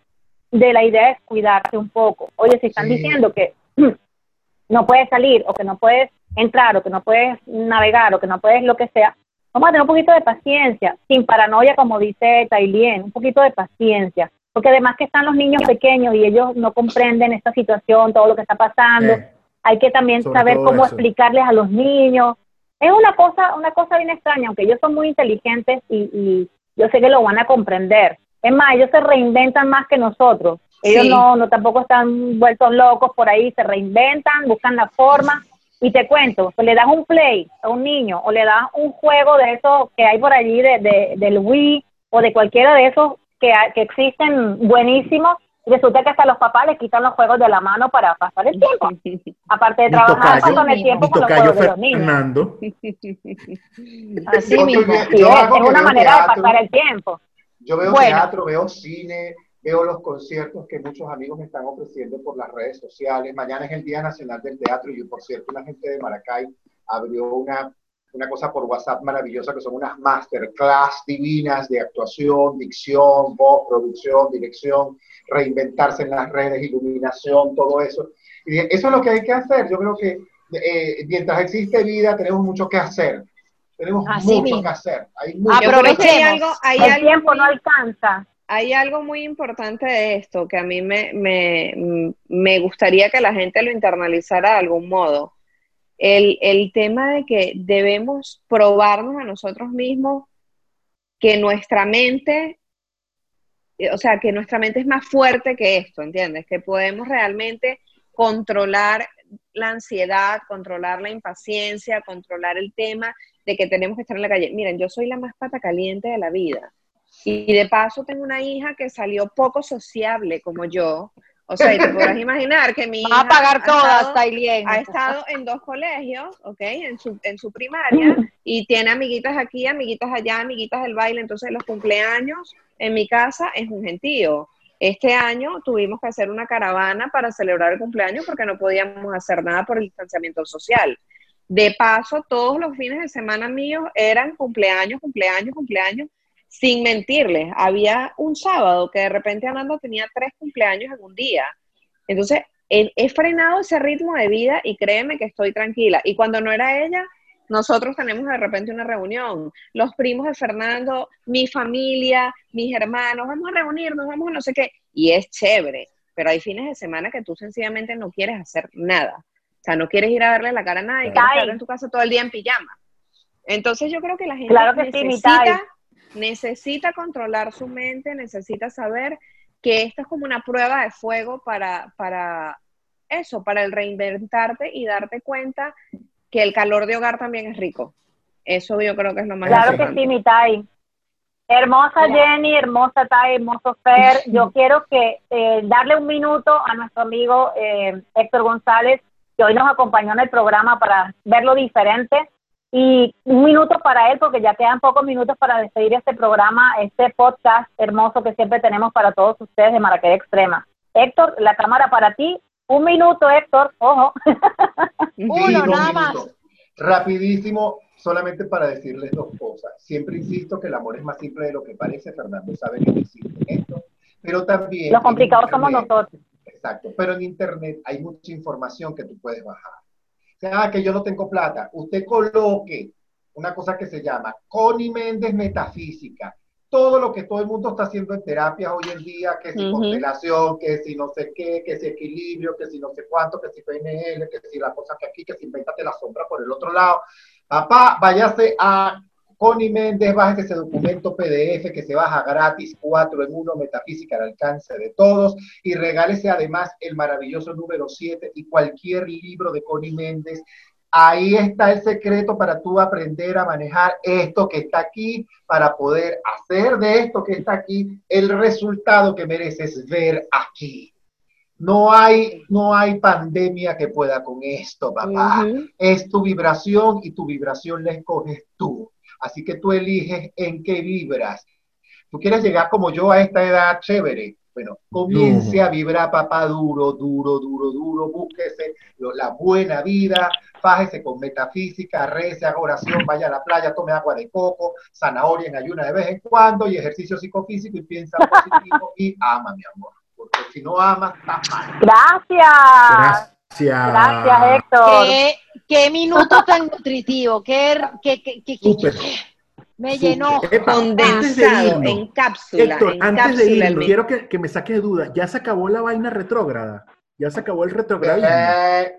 de la idea es cuidarse un poco. Oye, si están Sí. diciendo que [CLEARS THROAT] no puedes salir o que no puedes entrar o que no puedes navegar o que no puedes lo que sea, vamos a tener un poquito de paciencia, sin paranoia como dice Tailien, un poquito de paciencia, porque además que están los niños pequeños y ellos no comprenden esta situación, todo lo que está pasando, Eh, hay que también saber cómo eso. explicarles a los niños. Es una cosa, una cosa bien extraña, aunque ellos son muy inteligentes y, y yo sé que lo van a comprender. Es más, ellos se reinventan más que nosotros. Ellos Sí. no, no tampoco están vueltos locos por ahí, se reinventan, buscan la forma. Y te cuento, pues le das un play a un niño o le das un juego de esos que hay por allí de, de- del Wii o de cualquiera de esos que, que existen buenísimos, resulta que hasta los papás les quitan los juegos de la mano para pasar el tiempo. [LAUGHS] Aparte de Mi trabajar, tocayo- pasan el tiempo con los juegos de los niños. Fernando, Así mismo. Sí, es, una manera de pasar el tiempo. Yo veo Bueno. teatro, veo cine, veo los conciertos que muchos amigos me están ofreciendo por las redes sociales. Mañana es el Día Nacional del Teatro y, por cierto, una gente de Maracay abrió una, una cosa por WhatsApp maravillosa que son unas masterclass divinas de actuación, dicción, voz, producción, dirección, reinventarse en las redes, iluminación, todo eso. Y eso es lo que hay que hacer. Yo creo que eh, mientras existe vida tenemos mucho que hacer. Tenemos Así mucho mismo. que hacer. Hay mucho hay Aprovechemos. algo, hay El algo tiempo muy- no alcanza. hay algo muy importante de esto que a mí me, me, me gustaría que la gente lo internalizara de algún modo. El, el tema de que debemos probarnos a nosotros mismos que nuestra mente, eh, o sea, que nuestra mente es más fuerte que esto, ¿entiendes? Que podemos realmente controlar la ansiedad, controlar la impaciencia, controlar el tema de que tenemos que estar en la calle. Miren, yo soy la más pata caliente de la vida. Y de paso tengo una hija que salió poco sociable como yo. O sea, y te podrás [LAUGHS] imaginar que mi hija Va a pagar ha todas, estado- Tailien. ha estado en dos colegios, ¿ok? En su, en su primaria y tiene amiguitas aquí, amiguitas allá, amiguitas del baile. Entonces, los cumpleaños en mi casa es un gentío. Este año tuvimos que hacer una caravana para celebrar el cumpleaños porque no podíamos hacer nada por el distanciamiento social. De paso, todos los fines de semana míos eran cumpleaños, cumpleaños, cumpleaños, sin mentirles. Había un sábado que de repente Ananda tenía tres cumpleaños en un día. Entonces, he, he frenado ese ritmo de vida y créeme que estoy tranquila. Y cuando no era ella, nosotros tenemos de repente una reunión. Los primos de Fernando, mi familia, mis hermanos, vamos a reunirnos, vamos a no sé qué. Y es chévere, pero hay fines de semana que tú sencillamente no quieres hacer nada. O sea, no quieres ir a verle la cara a nadie, quieres estar en tu casa todo el día en pijama. Entonces yo creo que la gente Claro que sí, mi Tai. necesita, controlar su mente, necesita saber que esto es como una prueba de fuego para, para eso, para el reinventarte y darte cuenta que el calor de hogar también es rico. Eso yo creo que es lo más Claro que sí, mi Tai. Hermosa Jenny, hermosa Tai, hermoso Fer. [LAUGHS] Yo quiero que eh, darle un minuto a nuestro amigo eh, Héctor González, que hoy nos acompañó en el programa para verlo diferente. Y un minuto para él, porque ya quedan pocos minutos para despedir este programa, este podcast hermoso que siempre tenemos para todos ustedes de Maracay Extrema. Héctor, la cámara para ti. Un minuto, Héctor, ojo. [LAUGHS] Uno, nada más. Rapidísimo, solamente para decirles dos cosas. Siempre insisto que el amor es más simple de lo que parece. Fernando sabe que existe esto. Pero también. Los en complicados somos nosotros. Exacto. Pero en Internet hay mucha información que tú puedes bajar. O sea, ah, que yo no tengo plata. Usted coloque una cosa que se llama Connie Méndez Metafísica. Todo lo que todo el mundo está haciendo en terapias hoy en día, que si constelación, que si no sé qué, que si equilibrio, que si no sé cuánto, que si PNL, que si la cosa que aquí, que si invéntate la sombra por el otro lado. Papá, váyase a Connie Méndez, bájese ese documento PDF que se baja gratis, 4 en 1, metafísica al alcance de todos, y regálese además el maravilloso número 7 y cualquier libro de Connie Méndez. Ahí está el secreto para tú aprender a manejar esto que está aquí, para poder hacer de esto que está aquí el resultado que mereces ver aquí. No hay, no hay pandemia que pueda con esto, papá es tu vibración y tu vibración la escoges tú. Así que tú eliges en qué vibras. Tú quieres llegar como yo a esta edad chévere. Bueno, comience a vibrar, papá, duro, duro, duro, duro. Búsquese lo- la buena vida, fájese con metafísica, rece, haga oración, vaya a la playa, tome agua de coco, zanahoria en ayuna de vez en cuando y ejercicio psicofísico y piensa positivo y ama, mi amor. Porque si no amas, estás mal. Gracias. Gracias. Gracias, Héctor. ¿Qué, qué minuto tan nutritivo, qué, qué, qué- qué- me Súper. llenó. Epa, antes de Condensado, irnos, en cápsula, Héctor, en antes de cápsula el irnos, mismo. quiero que, que me saque de duda. ¿Ya se acabó la vaina retrógrada? ¿Ya se acabó el retrogradismo? Eh,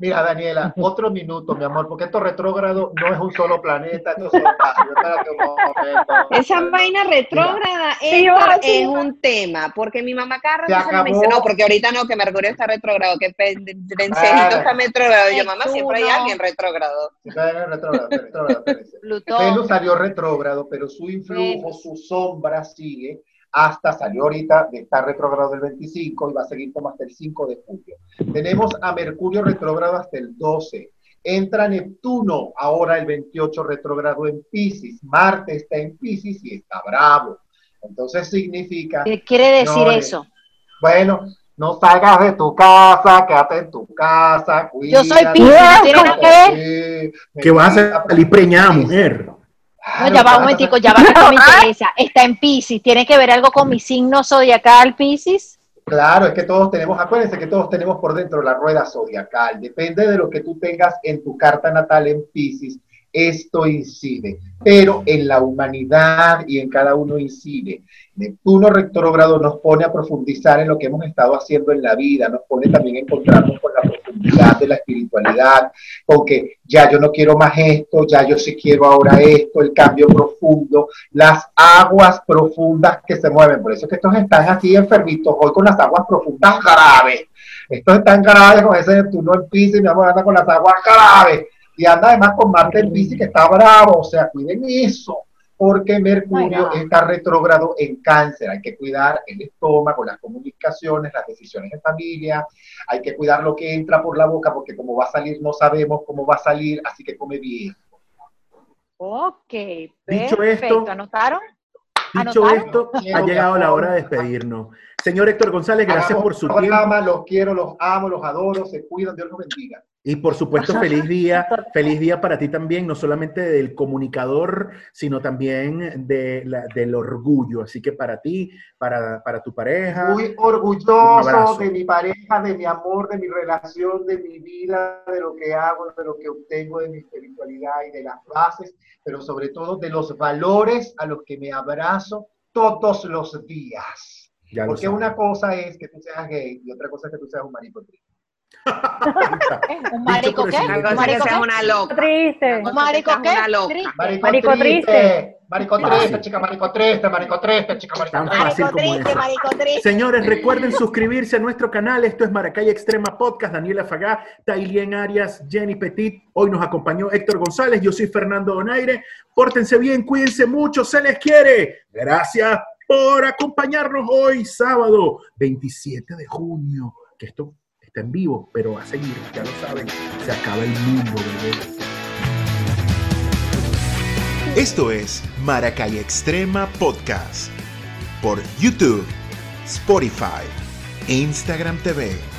mira, Daniela, [LAUGHS] otro minuto, mi amor, porque esto retrógrado no es un solo planeta, esto un. Esa vaina retrógrada, Sí, es un tema, porque mi mamá cada rato me dice, no, porque ahorita no, que Mercurio está retrógrado, que Vencerito está retrógrado. Y yo, mamá, siempre hay alguien retrógrado. Retrógrado. Venus salió retrógrado, pero su influjo, su sombra sigue hasta salió ahorita de estar retrógrado el 25 y va a seguir como hasta el 5 de julio. Tenemos a Mercurio retrógrado hasta el 12. Entra Neptuno ahora el 28 retrógrado en Pisces. Marte está en Pisces y está bravo. Entonces significa, ¿Qué quiere decir eso? bueno, no salgas de tu casa, quédate en tu casa, Yo soy cuídate. Piscis, ¿no tiene nada que ver? Sí, Que vas a salir preñada, Sí. No, ya va un momentico, ya va que esto me interesa. [LAUGHS] Está en Pisces. ¿Tiene que ver algo con mi signo zodiacal, Pisces? Claro, es que todos tenemos, acuérdense que todos tenemos por dentro la rueda zodiacal. Depende de lo que tú tengas en tu carta natal en Pisces, esto incide. Pero en la humanidad y en cada uno incide. Neptuno retrógrado nos pone a profundizar en lo que hemos estado haciendo en la vida, nos pone también a encontrarnos con la de la espiritualidad, con que ya yo no quiero más esto, ya yo sí quiero ahora esto, el cambio profundo, las aguas profundas que se mueven. Por eso es que estos están así enfermitos hoy con las aguas profundas graves. Estos están graves con ese Neptuno en Pisces, mi amor, anda con las aguas graves. Y anda además con Marte en Pisces que está bravo, o sea, cuiden eso. Porque Mercurio Ay, no. está retrógrado en cáncer. Hay que cuidar el estómago, las comunicaciones, las decisiones en familia. Hay que cuidar lo que entra por la boca, porque como va a salir no sabemos cómo va a salir, así que come bien. Ok, Dicho perfecto. esto, ¿Anotaron? Dicho ¿Anotaron? esto, ha llegado la hora de despedirnos. Señor Héctor González, gracias Hagamos por su un tiempo. programa, Los quiero, los amo, los adoro, se cuidan, Dios los bendiga. Y por supuesto, feliz [LAUGHS] día, feliz día para ti también, no solamente del comunicador, sino también de la- del orgullo. Así que para ti, para, para tu pareja. Muy orgulloso de mi pareja, de mi amor, de mi relación, de mi vida, de lo que hago, de lo que obtengo, de mi espiritualidad y de las bases, pero sobre todo de los valores a los que me abrazo todos los días. Porque sabes. una cosa es que tú seas gay y otra cosa es que tú seas un. ¿Eh? ¿Un marico qué? ¿Un marico qué? una loca. Triste. ¿Un marico qué? una loca. Triste. Marico, Marico triste, marico triste, chica, marico triste, marico triste, chica, marico Tan triste. fácil Marico como triste, marico triste. Señores, recuerden suscribirse a nuestro canal. Esto es Maracay Extrema Podcast. Daniela Fagá, Tailien Arias, Jenny Petit. Hoy nos acompañó Héctor González. Yo soy Fernando Donaire. Pórtense bien, cuídense mucho, se les quiere. Gracias por acompañarnos hoy, sábado 27 de junio. Que esto en vivo, pero va a seguir, ya lo saben. Se acaba el mundo, bebé. Esto es Maracay Extrema Podcast por YouTube, Spotify e Instagram TV.